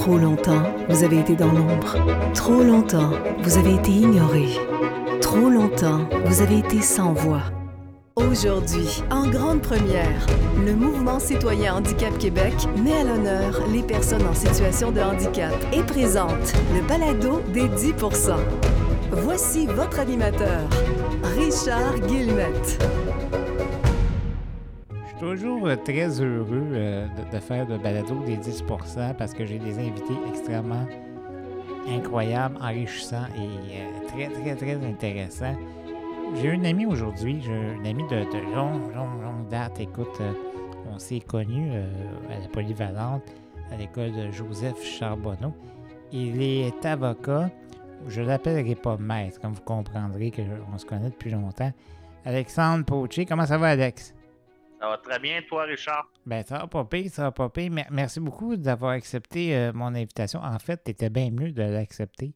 Trop longtemps, vous avez été dans l'ombre. Trop longtemps, vous avez été ignoré. Trop longtemps, vous avez été sans voix. Aujourd'hui, en grande première, le mouvement citoyen Handicap Québec met à l'honneur les personnes en situation de handicap et présente le balado des 10% Voici votre animateur, Richard Guillemette. Toujours euh, très heureux euh, de, de faire le balado des 10 parce que j'ai des invités extrêmement incroyables, enrichissants et euh, très, très, très intéressants. J'ai une amie aujourd'hui, j'ai une amie de, de longue, longue, longue date. Écoute, on s'est connus à la polyvalente, à l'école de Joseph Charbonneau. Il est avocat. Je l'appellerai pas maître, comme vous comprendrez qu'on se connaît depuis longtemps. Alexandre Poché, comment ça va, Alex? Ça va très bien, toi, Richard? Ben, ça va pas pire, ça va pas pire. Mer- Merci beaucoup d'avoir accepté euh, mon invitation. En fait, tu étais bien mieux de l'accepter.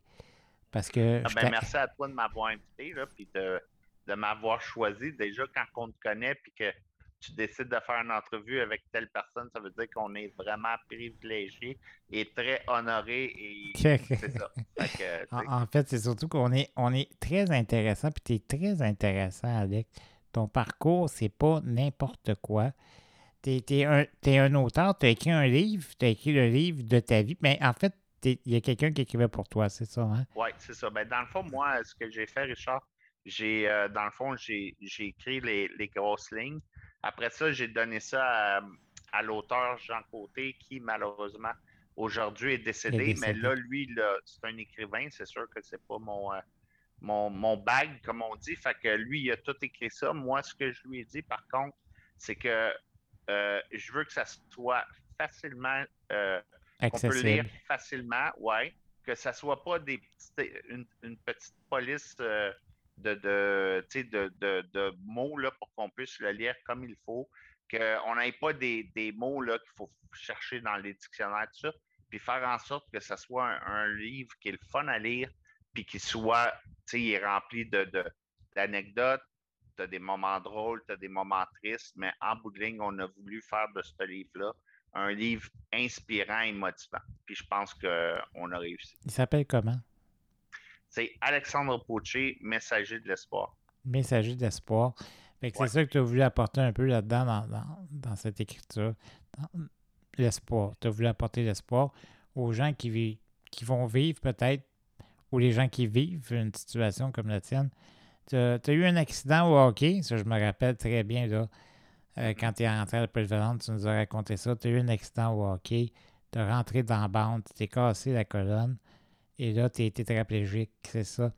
Parce que. Ah ben, merci à toi de m'avoir invité, là, puis de, de m'avoir choisi. Déjà, quand on te connaît, puis que tu décides de faire une entrevue avec telle personne, ça veut dire qu'on est vraiment privilégié et très honoré. Et c'est ça. Fait que, tu En, sais, en fait, c'est surtout qu'on est, on est très intéressant, puis tu es très intéressant, Alex. Ton parcours, c'est pas n'importe quoi. Tu es, un, t'es un auteur, tu as écrit un livre, tu as écrit le livre de ta vie, mais en fait, il y a quelqu'un qui écrivait pour toi, c'est ça, hein? Oui, c'est ça. Ben, dans le fond, moi, ce que j'ai fait, Richard, j'ai, euh, dans le fond, j'ai, écrit les, les grosses lignes. Après ça, j'ai donné ça à, à l'auteur Jean Côté, qui malheureusement aujourd'hui est décédé. Est décédé. Mais là, lui, c'est un écrivain. C'est sûr que c'est pas mon, euh, mon, mon bag, comme on dit. Fait que lui, il a tout écrit ça. Moi, ce que je lui ai dit, par contre, c'est que euh, je veux que ça soit facilement euh, qu'on peut lire facilement, ouais. Que ça soit pas des petites, une, une petite police euh, de, de, de mots là, pour qu'on puisse le lire comme il faut. Qu'on n'ait pas des, des mots là, qu'il faut chercher dans les dictionnaires, tout ça. Puis faire en sorte que ça soit un, un livre qui est le fun à lire, puis qui soit, tu sais, il est rempli de, de, d'anecdotes. Tu as des moments drôles, tu as des moments tristes, mais en bout de ligne, on a voulu faire de ce livre-là un livre inspirant et motivant. Puis je pense qu'on a réussi. Il s'appelle comment? C'est Alexandre Poché, Messager de l'espoir. Messager. Fait que Ouais. c'est ça que tu as voulu apporter un peu là-dedans, dans, dans- dans cette écriture. L'espoir. Tu as voulu apporter l'espoir aux gens qui, qui vont vivre peut-être, ou les gens qui vivent une situation comme la tienne. Tu as, eu un accident au hockey, ça je me rappelle très bien, là. Euh, quand tu es rentré à la polyvalente, tu nous as raconté ça. Tu as eu un accident au hockey, tu as rentré dans la bande, tu t'es cassé la colonne, et là, tu es tétraplégique, c'est ça.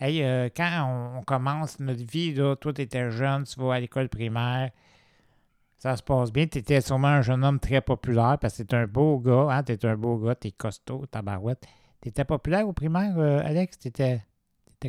Hey, euh, quand on, commence notre vie, là, toi, tu étais jeune, tu vas à l'école primaire, ça se passe bien. Tu étais sûrement un jeune homme très populaire parce que tu un beau gars, hein? Tu un beau gars, tu es costaud, tabarouette. Tu étais populaire au primaire, euh, Alex? Tu étais,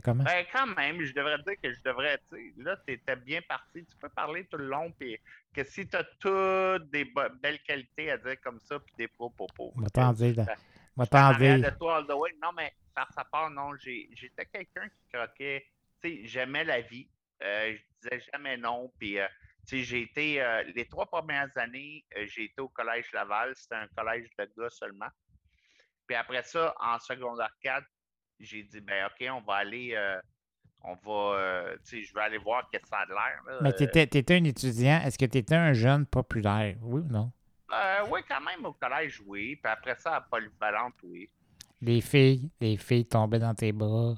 comment? Ben, quand même, je devrais dire que je devrais, là, tu étais bien parti. Tu peux parler tout le long, puis que si tu as toutes des belles qualités à dire comme ça, puis des propos. Va t'en dire. là. Dire. de toi all the way. Non, mais par sa part, non, j'étais quelqu'un qui croquait. Tu sais, j'aimais la vie. Euh, je disais jamais non. Puis, euh, j'ai été. euh, les trois premières années, euh, j'ai été au Collège Laval. C'était un collège de gars seulement. Puis après ça, en secondaire 4, j'ai dit, ben, OK, on va aller. euh, on va. euh, tu sais, je vais aller voir qu'est-ce que ça a de l'air. là. Mais Euh, tu étais, un étudiant. Est-ce que tu étais un jeune populaire? Oui ou non? euh, oui, quand même, au collège, oui. Puis après ça, à Polyvalente, oui. Les filles, les filles tombaient dans tes bras.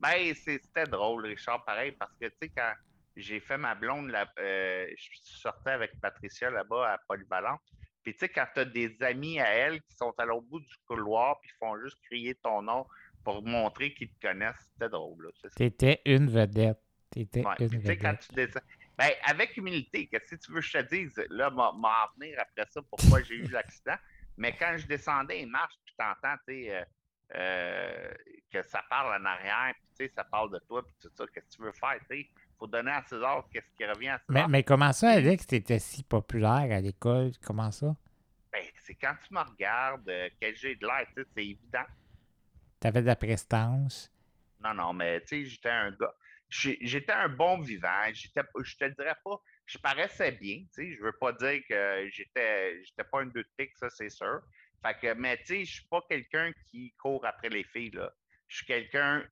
Ben, c'est- c'était drôle, Richard, pareil, parce que, tu sais, quand j'ai fait ma blonde, là, euh, je sortais avec Patricia là-bas à Polyvalente. Puis, tu sais, quand tu as des amis à elle qui sont à l'autre bout du couloir, puis font juste crier ton nom pour montrer qu'ils te connaissent, c'était drôle, là. c'est ça. Tu étais une vedette. Tu étais Ouais. une sais, quand vedette. tu descends. Ben, avec humilité, que si tu veux que je te dise, là, m'en venir après ça, pourquoi j'ai eu l'accident. Mais quand je descendais, il marche, puis t'entends, tu sais, euh, euh, que ça parle en arrière, puis tu sais, ça parle de toi, puis tout ça, qu'est-ce que tu veux faire, tu sais? Faut donner à César qu'est-ce qui revient à César. Mais, mais comment ça, Alex, tu étais si populaire à l'école? Comment ça? Ben, c'est quand tu me regardes, euh, que j'ai de l'air, tu sais, c'est évident. Tu avais de la prestance. Non, non, mais tu sais, j'étais un gars. J'étais un bon vivant. J'étais, je te dirais pas, je paraissais bien. Tu sais, je veux pas dire que j'étais, j'étais pas un deux de pique, ça c'est sûr. Fait que, mais tu sais, je suis pas quelqu'un qui court après les filles, là. Je suis quelqu'un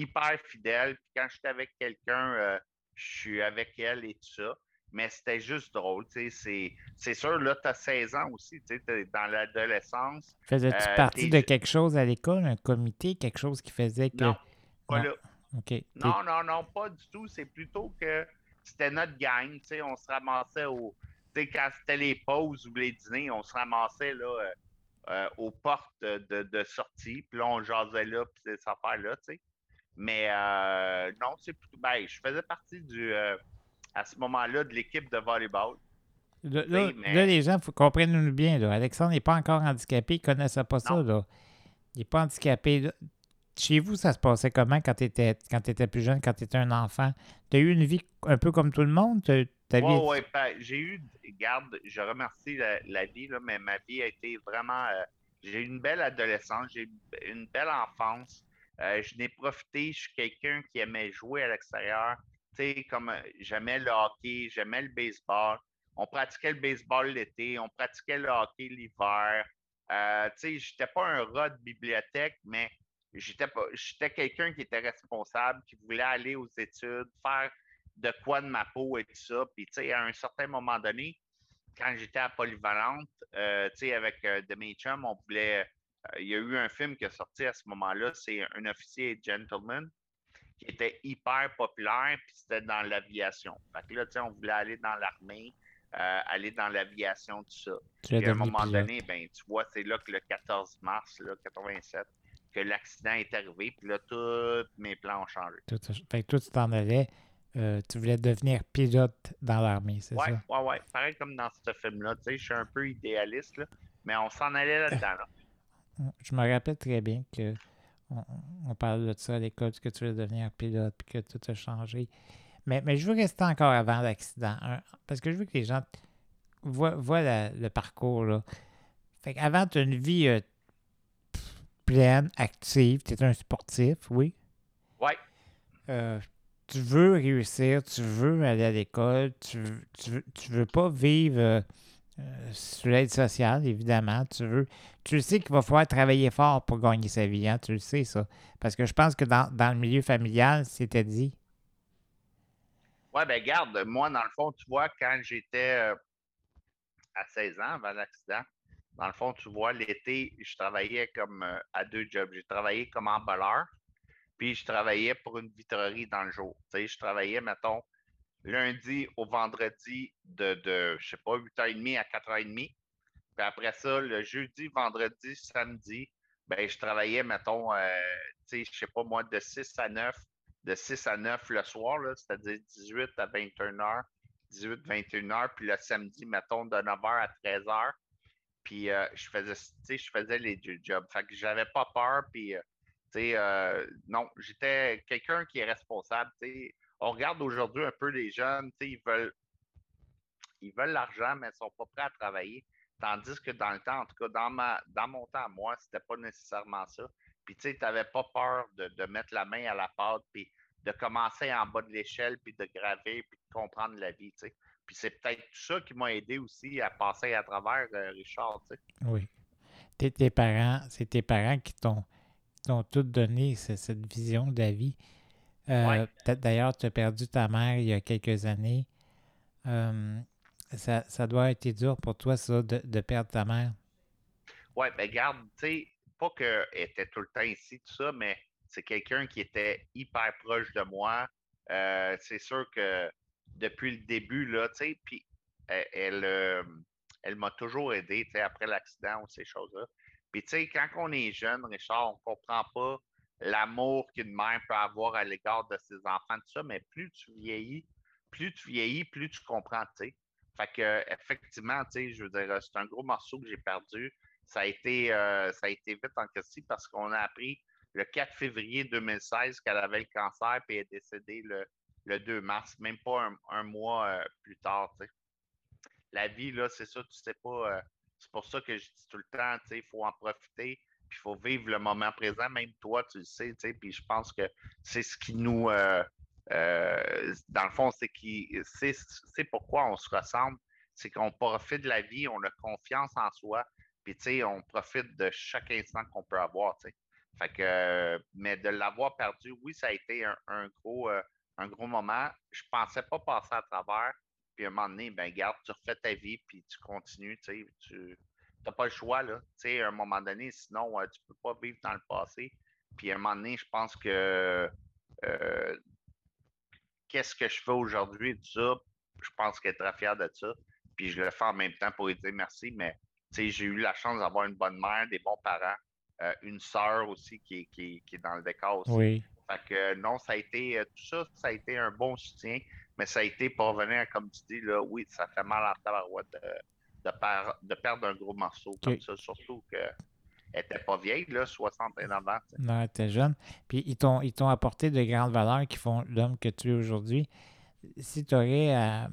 hyper fidèle. Puis quand je suis avec quelqu'un, euh, je suis avec elle et tout ça. Mais c'était juste drôle, tu sais. C'est sûr, là, tu as 16 ans aussi, tu sais, dans l'adolescence. Faisais-tu Euh, partie de quelque chose à l'école, un comité, quelque chose qui faisait que. Non, pas Non. là. Non, non, non, pas du tout. C'est plutôt que c'était notre gang. tu sais, On se ramassait au. tu sais, quand c'était les pauses ou les dîners, on se ramassait là, euh, euh, aux portes de, de sortie. Puis là, on jasait là, puis ces affaires-là, tu sais. Mais euh, non, c'est plutôt. Ben, je faisais partie du. euh, à ce moment-là, de l'équipe de volleyball. Là, là- Oui, mais- là, les gens, faut comprendre-nous bien. Là. Alexandre n'est pas encore handicapé, il ne connaissait pas ça. Là. Il n'est pas handicapé. là. Chez vous, ça se passait comment quand tu étais, quand étais plus jeune, quand tu étais un enfant? Tu as eu une vie un peu comme tout le monde? Vie- Ouais, ouais, ben, j'ai eu, garde, je remercie la, la vie, là, mais ma vie a été vraiment. euh, j'ai eu une belle adolescence, j'ai eu une belle enfance. Euh, je n'ai profité, je suis quelqu'un qui aimait jouer à l'extérieur. Comme euh, j'aimais le hockey, j'aimais le baseball. On pratiquait le baseball l'été, on pratiquait le hockey l'hiver. Euh, sais, j'étais pas un rat de bibliothèque, mais j'étais quelqu'un qui était responsable, qui voulait aller aux études, faire de quoi de ma peau et tout ça. Puis, tu sais, à un certain moment donné, quand j'étais à Polyvalente, avec de mes on voulait. Euh, il y a eu un film qui est sorti à ce moment-là, c'est Un officier et gentleman, qui était hyper populaire, puis c'était dans l'aviation. Fait que là, tu sais, on voulait aller dans l'armée, euh, aller dans l'aviation, tout ça. Puis à un moment pilote. donné, ben, tu vois, c'est là que le 14 mars là, 87, que l'accident est arrivé, puis là, tous mes plans ont changé. Tout fait que toi, tu t'en allais. euh, tu voulais devenir pilote dans l'armée, c'est Ouais, ça? ouais, ouais. Pareil comme dans ce film-là. Tu sais, je suis un peu idéaliste, là, mais on s'en allait là-dedans. là. Je me rappelle très bien que on, on parlait de ça à l'école, que tu voulais devenir pilote, puis que tout a changé. Mais, mais je veux rester encore avant l'accident, hein, parce que je veux que les gens voient, voient la- le parcours. Là. Fait qu'avant, tu as une vie euh, pleine, active, tu es un sportif, oui. Ouais. Euh, tu veux réussir, tu veux aller à l'école, tu, veux- tu, veux, tu veux pas vivre euh, euh, sous l'aide sociale, évidemment. Tu veux. Tu sais qu'il va falloir travailler fort pour gagner sa vie, hein, tu le sais, ça. Parce que je pense que dans, dans le milieu familial, c'était dit. Ouais, ben garde, moi, dans le fond, tu vois, quand j'étais euh, à 16 ans avant l'accident, dans le fond, tu vois, l'été, je travaillais comme euh, à deux jobs. J'ai travaillé comme emballeur, puis je travaillais pour une vitrerie dans le jour. Tu sais, je travaillais, mettons, lundi au vendredi de, de je sais pas, 8h30 à 4h30. Puis après ça, le jeudi, vendredi, samedi, ben, je travaillais, mettons, euh, tu sais, pas moi, de 6 à 9, de 6 à 9 le soir, c'est-à-dire 18 à 21h, 18, 21h, puis le samedi, mettons, de 9h à 13h. Puis euh, je faisais, tu je faisais les deux jobs. Fait que j'avais pas peur, puis, euh, euh, non, j'étais quelqu'un qui est responsable. On regarde aujourd'hui un peu les jeunes, ils veulent, l'argent, mais ils sont pas prêts à travailler. Tandis que dans le temps, en tout cas, dans, ma, dans mon temps moi, c'était pas nécessairement ça. Puis, tu n'avais pas peur de, mettre la main à la pâte, puis de commencer en bas de l'échelle, puis de graver, puis de comprendre la vie. Puis c'est peut-être tout ça qui m'a aidé aussi à passer à travers, euh, Richard, tu sais. Oui. Tes, parents, c'est tes parents qui t'ont tout donné, ce- cette vision de la vie. Euh, Ouais. peut-être D'ailleurs, tu as perdu ta mère il y a quelques années. Euh, ça, ça doit été dur pour toi, ça, de, de perdre ta mère. Ouais, ben garde, tu sais, pas qu'elle était tout le temps ici, tout ça, mais c'est quelqu'un qui était hyper proche de moi. Euh, c'est sûr que depuis le début, là, tu sais, puis elle, elle, euh, elle m'a toujours aidé, tu sais, après l'accident ou ces choses-là. Puis, tu sais, quand on est jeune, Richard, on comprend pas l'amour qu'une mère peut avoir à l'égard de ses enfants, tout ça, mais plus tu vieillis, plus tu vieillis, plus tu comprends, tu sais. Fait que, effectivement, tu sais, je veux dire, c'est un gros morceau que j'ai perdu. Ça a été, euh, ça a été vite en question parce qu'on a appris le 4 février 2016 qu'elle avait le cancer elle est décédée le, le 2 mars, même pas un, un mois euh, plus tard. tu sais. La vie, là, c'est ça, tu sais pas. euh, c'est pour ça que je dis tout le temps, tu sais, il faut en profiter, puis il faut vivre le moment présent. Même toi, tu le sais, tu sais, puis je pense que c'est ce qui nous. euh, euh, dans le fond, c'est qui, c'est, pourquoi on se ressemble. C'est qu'on profite de la vie, on a confiance en soi. Puis, tu sais, on profite de chaque instant qu'on peut avoir, tu sais. Fait que, mais de l'avoir perdu, oui, ça a été un, gros, euh, un gros moment. Je pensais pas passer à travers. Puis à un moment donné, ben garde, tu refais ta vie, puis tu continues, tu sais. Tu n'as pas le choix, là. Tu sais, à un moment donné, sinon, euh, tu peux pas vivre dans le passé. Puis à un moment donné, je pense que euh, qu'est-ce que je fais aujourd'hui, tout ça, je pense qu'elle est très fière de ça. Puis je le fais en même temps pour lui dire merci, mais j'ai eu la chance d'avoir une bonne mère, des bons parents, euh, une sœur aussi qui, qui, est dans le décor aussi. Oui. Fait que non, ça a été, tout ça, ça a été un bon soutien, mais ça a été pour revenir, comme tu dis, là, oui, ça fait mal à la de, de, de perdre un gros morceau comme ça, surtout que elle n'était pas vieille, là, 69 ans. Non, elle était jeune. Puis ils t'ont, ils t'ont apporté de grandes valeurs qui font l'homme que tu es aujourd'hui. Si tu aurais euh,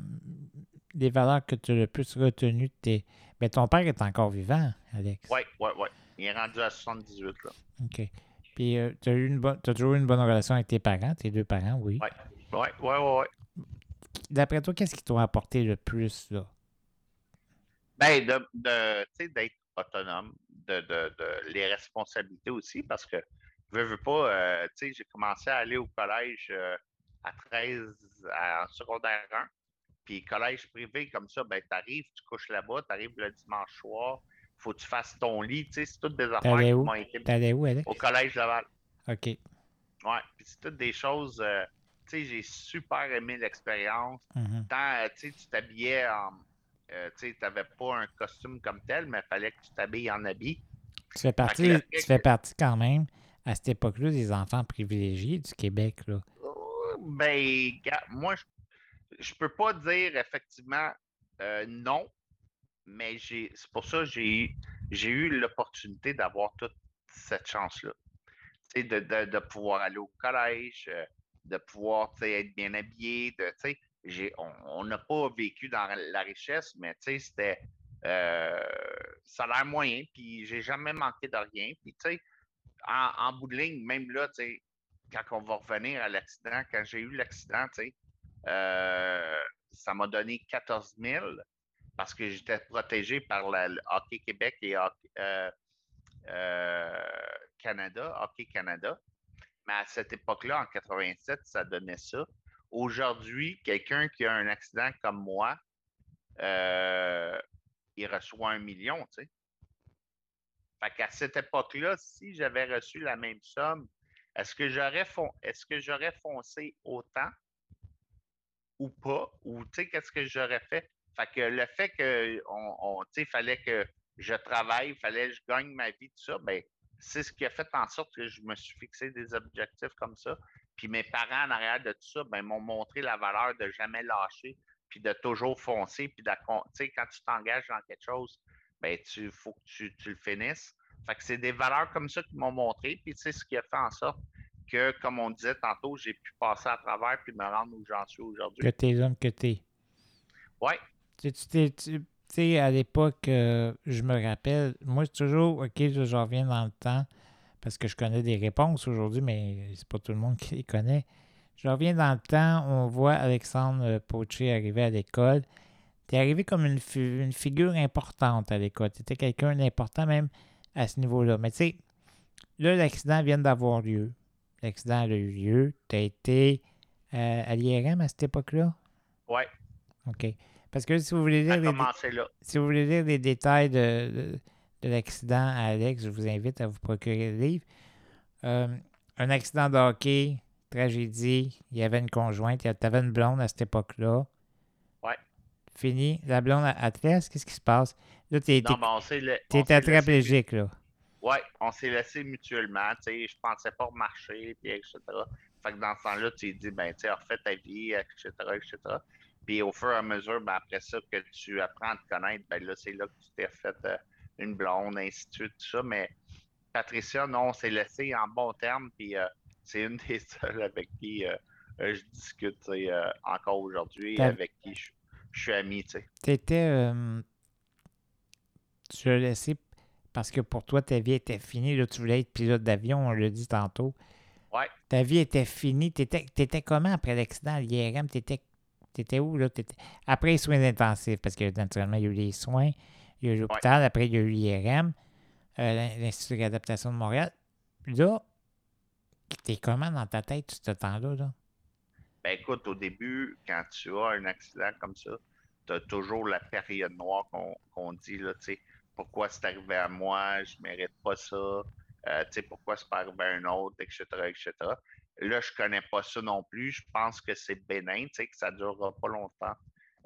des valeurs que tu as le plus retenues, tes... mais ton père est encore vivant, Alex. Oui, oui, oui. Il est rendu à 78, là. OK. Puis euh, tu as, eu une bonne, as toujours eu une bonne relation avec tes parents, tes deux parents, oui. Oui, oui, oui, oui. D'après toi, qu'est-ce qui t'ont apporté le plus, là? Ben, de, de d'être autonome, de, de, les responsabilités aussi, parce que je veux, veux pas, euh, tu sais, j'ai commencé à aller au collège euh, à 13, en secondaire 1. Puis collège privé comme ça, ben t'arrives, tu couches là-bas, tu arrives le dimanche soir, faut que tu fasses ton lit, tu sais, c'est toutes des affaires qui m'ont. T'allais où, Alex? Au collège Laval. OK. Ouais, puis c'est toutes des choses, euh, tu sais, j'ai super aimé l'expérience. Mm-hmm. Tant, tu sais, tu t'habillais en euh, tu n'avais pas un costume comme tel, mais il fallait que tu t'habilles en habit. Tu fais partie, tu fais partie quand même, à cette époque-là, des enfants privilégiés du Québec. Là. Euh, ben, moi, je ne peux pas dire effectivement euh, non, mais c'est pour ça que j'ai eu l'opportunité d'avoir toute cette chance-là. De, de, de, pouvoir aller au collège, de pouvoir être bien habillé, de, on n'a pas vécu dans la richesse, mais c'était euh, salaire moyen, puis j'ai jamais manqué de rien. Puis, en, en, bout de ligne, même là, quand on va revenir à l'accident, quand j'ai eu l'accident, euh, ça m'a donné 14 000 parce que j'étais protégé par le Hockey Québec et euh, Canada, Hockey Canada. Mais à cette époque-là, en 87, ça donnait ça. Aujourd'hui, quelqu'un qui a un accident comme moi, euh, il reçoit un million, tu sais. Fait qu'à cette époque-là, si j'avais reçu la même somme, est-ce que j'aurais que j'aurais foncé autant ou pas? Ou tu sais, qu'est-ce que j'aurais fait? Fait que le fait que on, fallait que je travaille, il fallait que je gagne ma vie, tout ça, ben, c'est ce qui a fait en sorte que je me suis fixé des objectifs comme ça. Puis mes parents, en arrière de tout ça, ben, m'ont montré la valeur de jamais lâcher, puis de toujours foncer, puis quand tu t'engages dans quelque chose, ben, tu faut que tu, le finisses. Fait que c'est des valeurs comme ça qui m'ont montré, puis c'est ce qui a fait en sorte que, comme on disait tantôt, j'ai pu passer à travers puis me rendre où j'en suis aujourd'hui. Que t'es l'homme que t'es. Oui. Tu sais, à l'époque, euh, je me rappelle, moi, c'est toujours, OK, je reviens dans le temps parce que je connais des réponses aujourd'hui, mais c'est pas tout le monde qui les connaît. Je reviens dans le temps, on voit Alexandre Pocher arriver à l'école. Tu es arrivé comme une, une, figure importante à l'école. Tu étais quelqu'un d'important même à ce niveau-là. Mais tu sais, là, l'accident vient d'avoir lieu. L'accident a eu lieu. Tu as été euh, à l'IRM à cette époque-là? Oui. OK. Parce que si vous voulez lire, les, si vous voulez lire détails de de l'accident à Alex, je vous invite à vous procurer le livre. Euh, un accident de hockey, tragédie, il y avait une conjointe, tu avais une blonde à cette époque-là. Ouais. Fini. La blonde à qu'est-ce qui se passe? Là, tu es, tétraplégique, là. Oui, on s'est laissé mutuellement. Tu sais, je pensais pas remarcher, puis etc. Fait que dans ce temps-là, tu t'es dit, ben, tu sais, refais ta vie, etc., etc. Puis au fur et à mesure, ben, après ça, que tu apprends à te connaître, ben là, c'est là que tu t'es refait euh, une blonde, ainsi de suite, tout ça. Mais Patricia, non, on s'est laissé en bon terme, puis euh, c'est une des seules avec qui euh, euh, je discute encore aujourd'hui, avec qui je, suis ami. Tu étais. tu l'as laissé parce que pour toi, ta vie était finie. Là, tu voulais être pilote d'avion, on l'a dit tantôt. Ouais. Ta vie était finie. Tu étais, comment après l'accident à l'IRM? Tu étais, où? Là? Après les soins intensifs, parce que naturellement, il y a eu les soins. Il y a eu l'hôpital, après, il y a eu l'IRM, euh, l'Institut d'adaptation de Montréal. Là, t'es comment dans ta tête, tout ce temps-là? Là? Ben écoute, au début, quand tu as un accident comme ça, tu as toujours la période noire qu'on dit, là, tu sais, pourquoi c'est arrivé à moi, je mérite pas ça, euh, tu sais, pourquoi c'est pas arrivé à un autre, etc., etc. Là, je connais pas ça non plus. Je pense que c'est bénin, tu sais, que ça durera pas longtemps.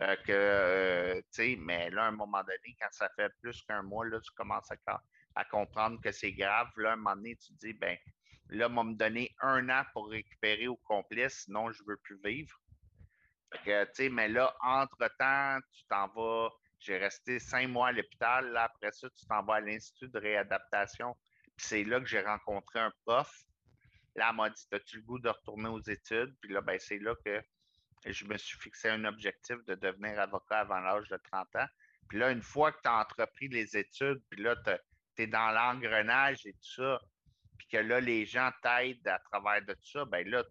Euh, que, euh, tu sais, mais là, à un moment donné, quand ça fait plus qu'un mois, là, tu commences à, à comprendre que c'est grave. Là, à un moment donné, tu te dis, ben, là, on va me donner un an pour récupérer au complet, sinon je ne veux plus vivre. mais là, entre-temps, tu t'en vas. J'ai resté cinq mois à l'hôpital. Là, après ça, tu t'en vas à l'Institut de réadaptation. Puis c'est là que j'ai rencontré un prof. Là, elle m'a dit As-tu le goût de retourner aux études Puis là, ben, c'est là que je me suis fixé un objectif de devenir avocat avant l'âge de 30 ans. Puis là, une fois que tu as entrepris les études, puis là, tu es dans l'engrenage et tout ça, puis que là, les gens t'aident à travers de tout ça, ben là,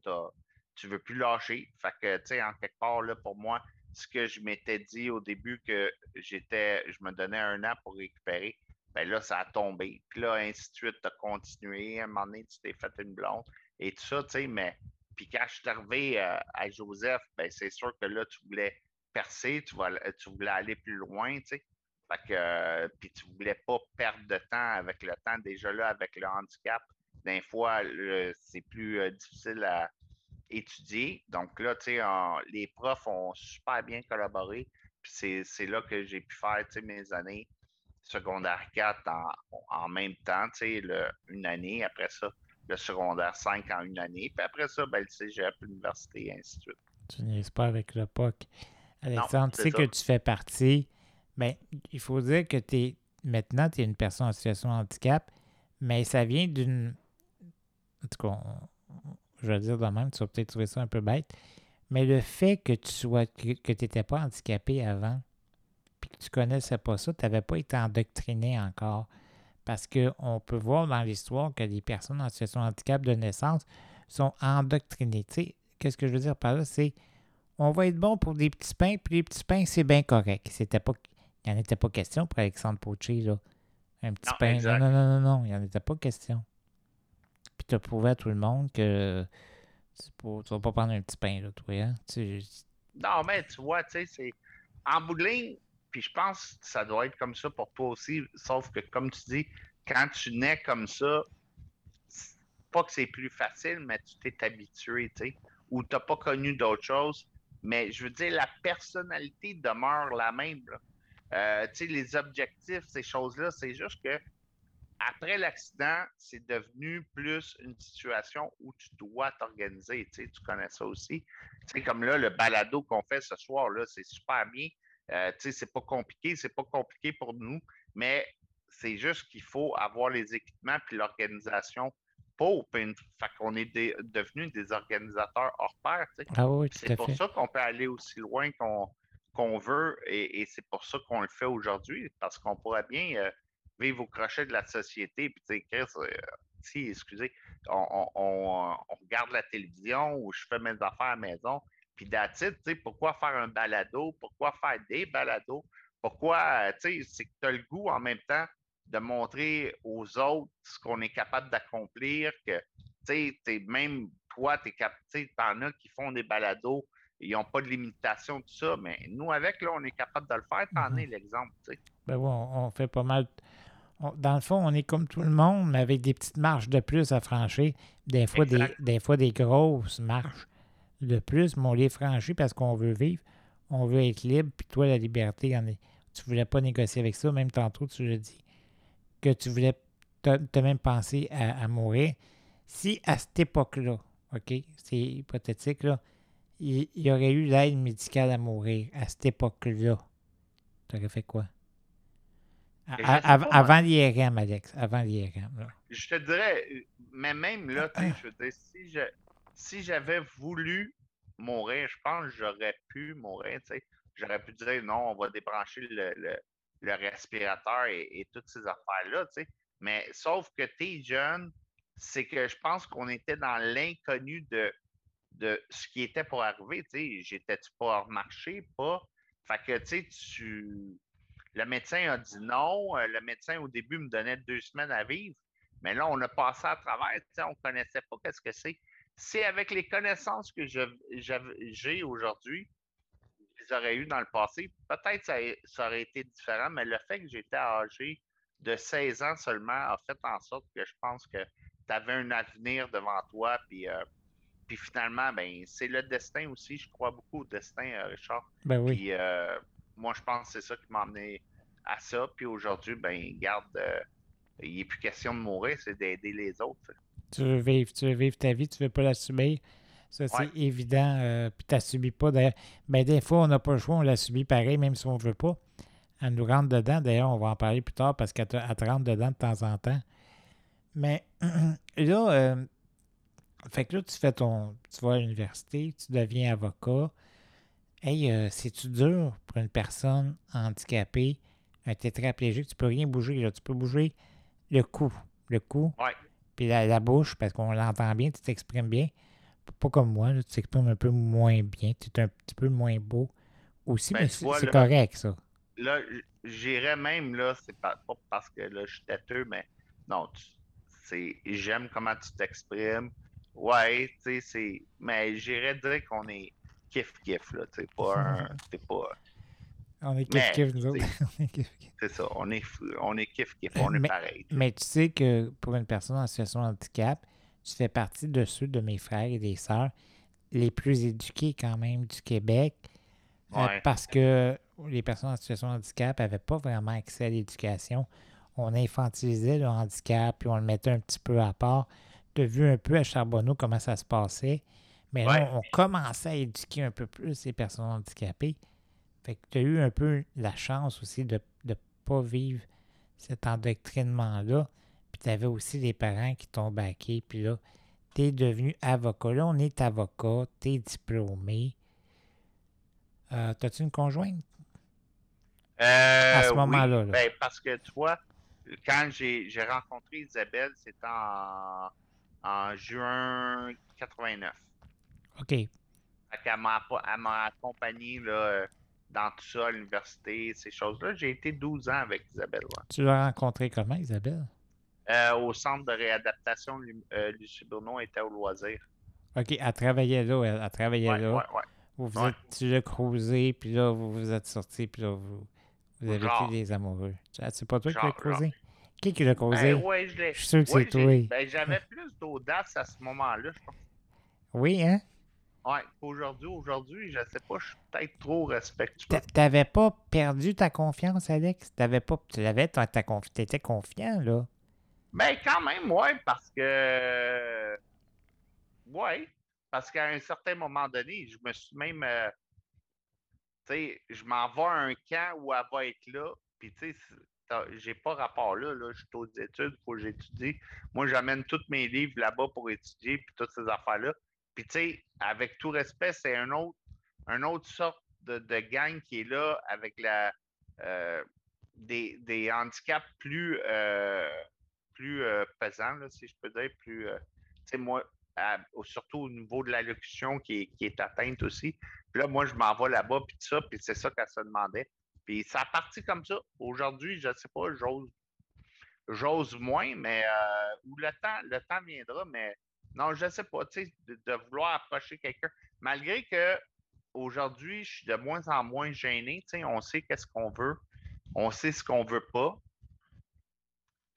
tu ne veux plus lâcher. Fait que, tu sais, en quelque part, là, pour moi, ce que je m'étais dit au début que j'étais, je me donnais un an pour récupérer, ben là, ça a tombé. Puis là, ainsi de suite, tu as continué. À un moment donné, tu t'es fait une blonde et tout ça, tu sais, mais puis quand je suis arrivé euh, à Joseph, ben c'est sûr que là, tu voulais percer, tu, tu voulais aller plus loin, tu sais. Euh, puis tu voulais pas perdre de temps avec le temps. Déjà là, avec le handicap, des fois, c'est plus euh, difficile à étudier. Donc là, tu sais, les profs ont super bien collaboré. Puis c'est là que j'ai pu faire, mes années secondaire 4 en, même temps, tu sais, une année. Après ça, le secondaire 5 en une année. Puis après ça, ben, le cégep, l'université, et ainsi de suite. Tu n'es pas avec le POC. Alexandre, tu sais que tu fais partie. Mais il faut dire que es, maintenant, tu es une personne en situation de handicap, mais ça vient d'une. En tout cas, je vais dire de même, tu vas peut-être trouver ça un peu bête. Mais le fait que tu sois que, tu n'étais pas handicapé avant, puis que tu connaissais pas ça, tu n'avais pas été endoctriné encore. Parce qu'on peut voir dans l'histoire que les personnes en situation de handicap de naissance sont endoctrinées. Tu sais, qu'est-ce que je veux dire par là? C'est on va être bon pour des petits pains, puis les petits pains, c'est bien correct. C'était pas, il n'y en était pas question pour Alexandre Poché, là. Un petit pain. Non, non, non, non, il n'y en était pas question. Puis tu as prouvé à tout le monde que tu ne vas pas prendre un petit pain, là, toi, hein? Non, mais tu vois, tu sais, c'est. En bout puis je pense que ça doit être comme ça pour toi aussi, sauf que, comme tu dis, quand tu nais comme ça, pas que c'est plus facile, mais tu t'es habitué, tu sais, ou tu n'as pas connu d'autres choses. Mais je veux dire, la personnalité demeure la même. Euh, tu sais, les objectifs, ces choses-là, c'est juste que après l'accident, c'est devenu plus une situation où tu dois t'organiser. Tu, sais, tu connais ça aussi. Tu sais, comme là, le balado qu'on fait ce soir, là, c'est super bien. Euh, tu sais, c'est pas compliqué, c'est pas compliqué pour nous, mais c'est juste qu'il faut avoir les équipements puis l'organisation pour. Fait qu'on est devenus des organisateurs hors pair. Tu sais. Ah oui, c'est pour ça qu'on peut aller aussi loin qu'on veut et, c'est pour ça qu'on le fait aujourd'hui, parce qu'on pourrait bien euh, vivre au crochet de la société. Puis, tu sais, Chris, euh, si, excusez, on, on, regarde la télévision ou je fais mes affaires à la maison, puis d'attitude, tu sais, pourquoi faire un balado? Pourquoi faire des balados? Pourquoi, tu sais, c'est que tu as le goût en même temps de montrer aux autres ce qu'on est capable d'accomplir, que, tu sais, même toi, tu en as qui font des balados, ils n'ont pas de limitation, tout ça, mais nous, avec, là, on est capable de le faire, t'en mm-hmm. es l'exemple, tu sais. Ben bon, on fait pas mal. dans le fond, on est comme tout le monde, mais avec des petites marches de plus à franchir, des fois, des, des fois des grosses marches de plus, mais on les franchit parce qu'on veut vivre, on veut être libre, puis toi, la liberté, en est, tu voulais pas négocier avec ça, même tantôt, tu l'as dit, que tu voulais, te même penser à, mourir. Si à cette époque-là, OK, c'est hypothétique, là, il, y aurait eu l'aide médicale à mourir à cette époque-là, tu aurais fait quoi? avant l'IRM, Alex, avant l'IRM. Je te dirais, mais même là, je veux dire, si je, si j'avais voulu mourir, je pense que j'aurais pu mourir. J'aurais pu dire non, on va débrancher le, respirateur et, toutes ces affaires-là. Mais sauf que tu es jeune, c'est que je pense qu'on était dans l'inconnu de, de ce qui était pour arriver. J'étais-tu pas marché? Pas? Fait que le médecin a dit non. Euh, le médecin, au début, me donnait deux semaines à vivre. Mais là, on a passé à travers. On ne connaissait pas qu'est-ce que c'est. C'est avec les connaissances que j'ai aujourd'hui, je les aurais eues dans le passé. Peut-être ça, ça aurait été différent, mais le fait que j'étais âgé de 16 ans seulement a fait en sorte que je pense que tu avais un avenir devant toi. Puis, euh, puis finalement, ben, c'est le destin aussi. Je crois beaucoup au destin, euh, Richard. Ben oui. Puis euh, moi, je pense que c'est ça qui m'a amené à ça. Puis aujourd'hui, ben, garde, il n'est plus question de mourir, c'est d'aider les autres. Tu veux vivre, tu veux vivre ta vie, tu veux pas la subir. Ça, c'est évident. puis tu ne subis pas. Ben, des fois, on n'a pas le choix, on la subit pareil, même si on ne veut pas. Elle nous rentre dedans. D'ailleurs, on va en parler plus tard parce qu'elle te, rentre dedans de temps en temps. Mais là, euh, fait que là, tu fais ton. Tu vas à l'université, tu deviens avocat. Hey, euh, c'est-tu dur pour une personne handicapée, un tétraplégique? Tu peux rien bouger, là. Tu peux bouger le cou. Le cou. Ouais. Puis la, bouche, parce qu'on l'entend bien, tu t'exprimes bien. Pas comme moi, tu t'exprimes un peu moins bien. Tu es un petit peu moins beau aussi, ben, mais c'est correct, ça là, j'irais même, là, c'est pas, parce que là, je suis têteux, mais non, c'est, j'aime comment tu t'exprimes. Ouais, tu sais, c'est. Mais j'irais dire qu'on est kiff-kiff, là, tu sais, pas un. C'est pas. On est kiff-kiff, nous autres. c'est ça, on est, on est kiff-kiff, on est pareil. Mais tu sais que pour une personne en situation de handicap, tu fais partie de ceux de mes frères et des sœurs les plus éduqués quand même du Québec. Euh, parce que les personnes en situation de handicap n'avaient pas vraiment accès à l'éducation. On infantilisait le handicap, puis on le mettait un petit peu à part. Tu as vu un peu à Charbonneau comment ça se passait. Mais là, on commençait à éduquer un peu plus les personnes handicapées. Fait que tu as eu un peu la chance aussi de ne pas vivre cet endoctrinement-là. Puis tu avais aussi des parents qui t'ont baqué. Puis là, tu es devenu avocat. Là, on est avocat, tu es diplômé. Euh, T'as-tu une conjointe? Euh, à ce moment-là. Ben, parce que tu vois, quand j'ai rencontré Isabelle, c'était en, en, juin 89. OK. Elle m'a accompagné là, dans tout ça, à l'université, ces choses-là. J'ai été 12 ans avec Isabelle. Tu l'as rencontré comment, Isabelle? Euh, au centre de réadaptation, euh, Lucie Bruno était au loisir. OK, elle travaillait là, elle, travaillait ouais, là. Ouais, ouais. Vous vous êtes, tu l'as cruisé, puis là, vous vous êtes sortis, puis là, vous, vous avez été des amoureux. C'est pas toi qui l'as causé? Qui qui l'a causé? Ben, ouais, je, l'ai. je suis sûr que c'est toi. Ben, j'avais plus d'audace à ce moment-là, je pense. Oui, hein? Ouais, aujourd'hui, aujourd'hui, je sais pas, je suis peut-être trop respectueux. T'avais pas perdu ta confiance, Alex? T'avais pas. Tu l'avais, ta, ta T'étais confiant, là. Ben, quand même, ouais, parce que. Ouais. Parce qu'à un certain moment donné, je me suis même. Euh, tu sais, je m'en vais à un camp où elle va être là, puis tu sais, j'ai pas rapport là, là, je suis aux études, il faut que j'étudie. Moi, j'amène tous mes livres là-bas pour étudier, puis toutes ces affaires-là. Puis tu sais, avec tout respect, c'est un autre, un autre sorte de, gang qui est là avec la, euh, des, des, handicaps plus, euh, plus pesants, si je peux dire, plus. tu sais, moi, surtout au niveau de l'allocution qui est, atteinte aussi. Puis là, moi, je m'en vais là-bas, puis ça, puis c'est ça qu'elle se demandait. Puis ça a parti comme ça. Aujourd'hui, je ne sais pas, j'ose j'ose moins, mais euh, où le temps, le temps viendra, mais non, je ne sais pas, tu sais, de, vouloir approcher quelqu'un. Malgré que aujourd'hui, je suis de moins en moins gêné, tu sais, on sait qu'est-ce qu'on veut, on sait ce qu'on veut pas.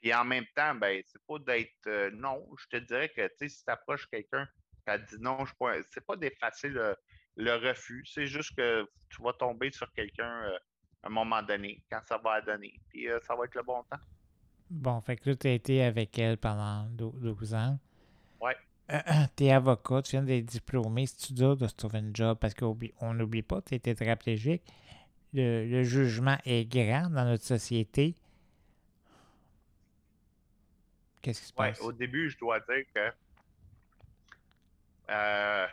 Et en même temps, ben, c'est pas d'être euh, non. Je te dirais que si tu approches quelqu'un qui dit non, je pas. C'est pas d'effacer le, refus. C'est juste que tu vas tomber sur quelqu'un euh, à un moment donné, quand ça va donner. Puis euh, ça va être le bon temps. Bon, fait que là, tu as été avec elle pendant 12 ans. Ouais. tu es avocat, tu viens d'être diplômé. C'est-tu dur de se trouver un job? Parce qu'on n'oublie pas, tu es tétraplégique. Le, le jugement est grand dans notre société. Qu'est-ce qui se passe? Au début, je dois dire que. Euh,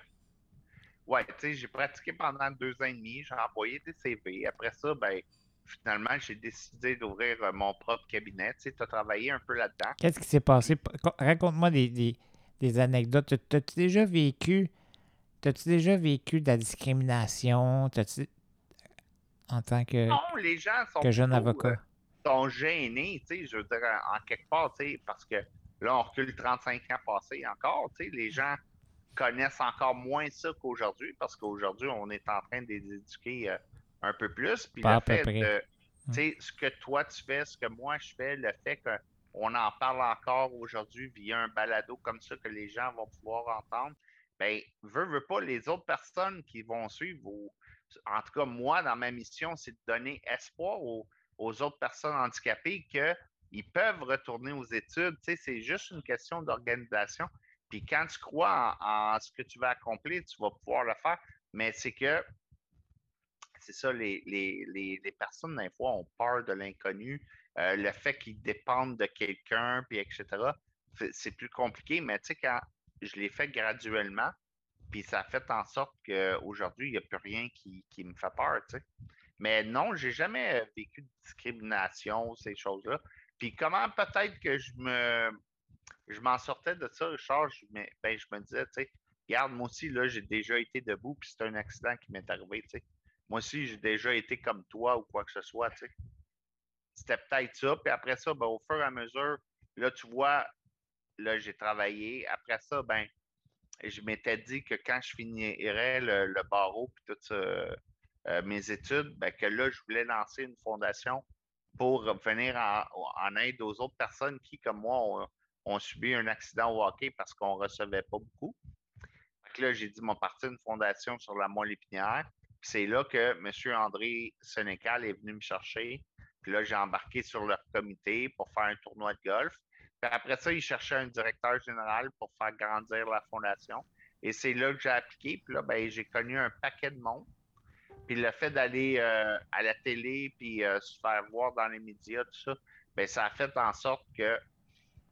ouais, tu sais, j'ai pratiqué pendant deux ans et demi, j'ai envoyé des CV. Après ça, ben, finalement, j'ai décidé d'ouvrir mon propre cabinet. Tu sais, tu as travaillé un peu là-dedans. Qu'est-ce qui s'est passé? Raconte-moi des, des, anecdotes. T'as-tu déjà vécu. T'as-tu déjà vécu de la discrimination? en tant que, Non, les gens sont que jeune plutôt, avocat? euh, sont gênés, tu sais, je veux dire, en, quelque part, tu sais, parce que là, on recule 35 ans passés encore, tu sais, les gens connaissent encore moins ça qu'aujourd'hui, parce qu'aujourd'hui, on est en train de les éduquer euh, un peu plus. Puis Pas le à peu fait près. de, tu sais, ce que toi tu fais, ce que moi je fais, le fait qu'on en parle encore aujourd'hui via un balado comme ça que les gens vont pouvoir entendre, ben, veut, veut pas, les autres personnes qui vont suivre, ou, en tout cas, moi, dans ma mission, c'est de donner espoir aux, autres personnes handicapées qu'ils peuvent retourner aux études. C'est juste une question d'organisation. Puis quand tu crois en, en ce que tu vas accomplir, tu vas pouvoir le faire. Mais c'est que c'est ça, les, les, les, les personnes, des fois, ont peur de l'inconnu, euh, le fait qu'ils dépendent de quelqu'un, puis etc. C'est- plus compliqué, mais tu sais, quand je l'ai fait graduellement, puis ça a fait en sorte qu'aujourd'hui, il n'y a plus rien qui, qui me fait peur, tu sais. Mais non, j'ai jamais vécu de discrimination, ces choses-là. Puis comment peut-être que je me je m'en sortais de ça, Richard, je me, ben, je me disais, tu sais, regarde, moi aussi, là, j'ai déjà été debout, puis c'est un accident qui m'est arrivé, tu sais. Moi aussi, j'ai déjà été comme toi ou quoi que ce soit, tu sais. C'était peut-être ça, puis après ça, ben, au fur et à mesure, là, tu vois, là, j'ai travaillé. Après ça, ben, je m'étais dit que quand je finirais le, le barreau puis toutes euh, mes études, ben, que là, je voulais lancer une fondation pour venir en, en aide aux autres personnes qui, comme moi, ont, ont subi un accident au hockey parce qu'on ne recevait pas beaucoup. Que là, j'ai dit, mon parti une fondation sur la moelle épinière. C'est là que M. André Sénécal est venu me chercher. Là, j'ai embarqué sur leur comité pour faire un tournoi de golf. Puis après ça, il cherchait un directeur général pour faire grandir la fondation. Et c'est là que j'ai appliqué. Puis là, ben, j'ai connu un paquet de monde. Puis le fait d'aller euh, à la télé puis euh, se faire voir dans les médias, tout ça, ben, ça a fait en sorte que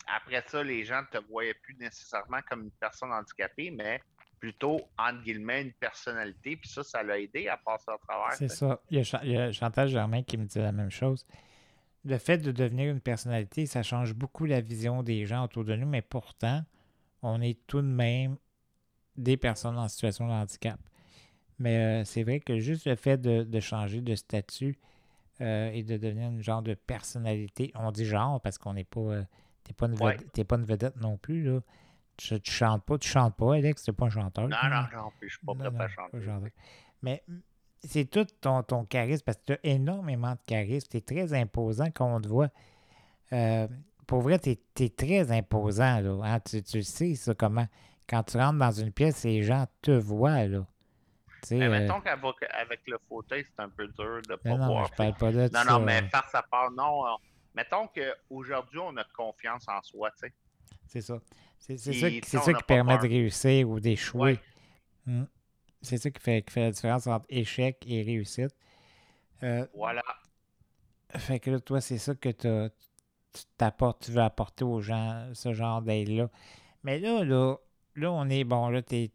après ça, les gens ne te voyaient plus nécessairement comme une personne handicapée, mais plutôt, entre guillemets, une personnalité. Puis ça, ça l'a aidé à passer au travers. C'est ça. Il y, a, il y a Chantal Germain qui me dit la même chose. Le fait de devenir une personnalité, ça change beaucoup la vision des gens autour de nous, mais pourtant, on est tout de même des personnes en situation de handicap. Mais euh, c'est vrai que juste le fait de, de changer de statut euh, et de devenir une genre de personnalité, on dit genre parce qu'on n'est pas. euh, t'es pas, une vedette- t'es pas une vedette non plus. Là. Tu, tu chantes pas, tu chantes pas, Alex, t'es pas un chanteur. Non, non, non, puis je suis pas prêt non, à pas chanter. Mais c'est tout ton, ton charisme parce que tu as énormément de charisme. Tu es très imposant quand on te voit. Euh, pour vrai, tu es, très imposant. Là, hein. tu, tu le sais, ça, comment. Quand tu rentres dans une pièce, les gens te voient. Là. Tu Mais euh, mettons qu'avec avec le fauteuil, c'est un peu dur de ne pas non, non, mais voir. je parle pas de Non, ça. non, mais farce à part, non. euh, mettons qu'aujourd'hui, on a confiance en soi, tu sais. C'est ça. C'est ça, qui- ça permet de réussir ou d'échouer. Ouais. Mm. C'est ça qui fait, qui fait la différence entre échec et réussite. Euh, Voilà. Fait que là, toi, c'est ça que tu t'apportes, tu veux apporter aux gens, ce genre d'aide-là. Mais là, là, là, on est bon, là, t'es.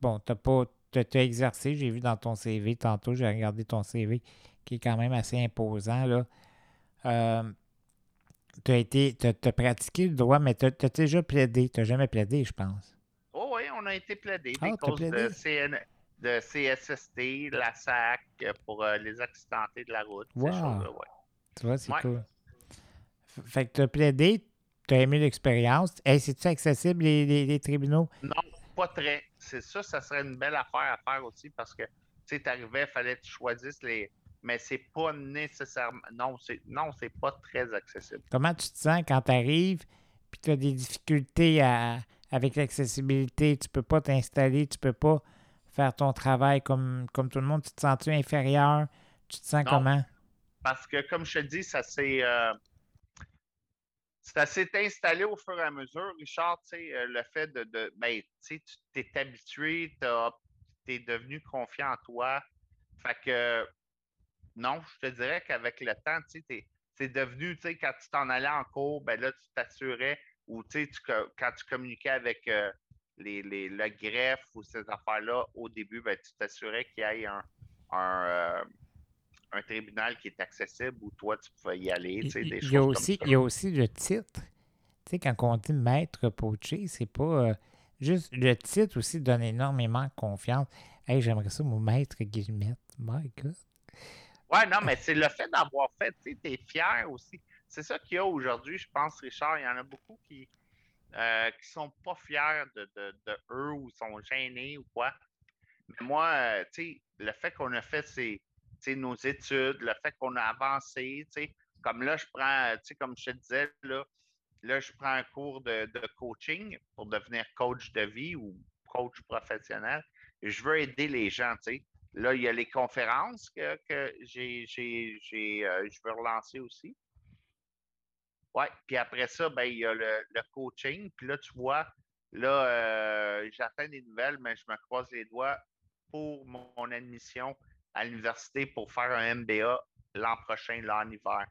Bon, t'as pas. T'as t'as exercé, j'ai vu dans ton CV tantôt, j'ai regardé ton CV, qui est quand même assez imposant, là. Euh, t'as été. T'as t'as pratiqué le droit, mais t'as t'as déjà plaidé. T'as jamais plaidé, je pense. Oh oui, on a été plaidé. Ah, des causes de, plaidé? CN de CSST, la SAC, pour euh, les accidentés de la route. Wow. ouais. Tu vois, c'est Ouais. cool. Fait que t'as plaidé, t'as aimé l'expérience. Hey, c'est-tu accessible, les, les- les tribunaux? Non, pas très. C'est ça, ça serait une belle affaire à faire aussi parce que, tu sais, t'arrivais, il fallait que tu choisisses les. Mais c'est pas nécessairement. Non, c'est non, c'est pas très accessible. Comment tu te sens quand tu arrives puis tu as des difficultés à- avec l'accessibilité, tu peux pas t'installer, tu peux pas faire ton travail comme, comme tout le monde, tu te sens-tu inférieur? Tu te sens Non. comment? Parce que, comme je te dis, ça s'est. euh, ça s'est installé au fur et à mesure, Richard, tu sais, euh, le fait de. de ben, tu sais, tu t'es habitué, tu es devenu confiant en toi. Fait que, non, je te dirais qu'avec le temps, tu sais, c'est devenu, tu sais, quand tu t'en allais en cours, ben là, tu t'assurais, ou tu sais, tu quand tu communiquais avec euh, les, les- le greffe ou ces affaires-là, au début, ben, tu t'assurais qu'il y ait un, un, euh, un tribunal qui est accessible où toi, tu pouvais y aller, tu sais, Il des il choses y, a comme aussi, ça. il y a aussi le titre. Tu sais, quand on dit maître poché, c'est pas euh, juste. Le titre aussi donne énormément confiance. Hey, j'aimerais ça, mon maître Guillemette. My God. Ouais, non, mais c'est le fait d'avoir fait, tu sais, t'es fier aussi. C'est ça qu'il y a aujourd'hui, je pense, Richard. Il y en a beaucoup qui euh, qui sont pas fiers de, eux ou sont gênés ou quoi. Mais moi, euh, tu sais, le fait qu'on a fait nos études, le fait qu'on a avancé, tu sais, comme là, je prends, tu sais, comme je te disais, là, là, je prends un cours de, de coaching pour devenir coach de vie ou coach professionnel. Je veux aider les gens, tu sais. Là, il y a les conférences que, que j'ai, euh, je veux relancer aussi. Oui, puis après ça, ben, il y a le, coaching. Puis là, tu vois, là, euh, j'attends des nouvelles, mais je me croise les doigts pour mon, admission à l'université pour faire un MBA l'an prochain, là, en hiver.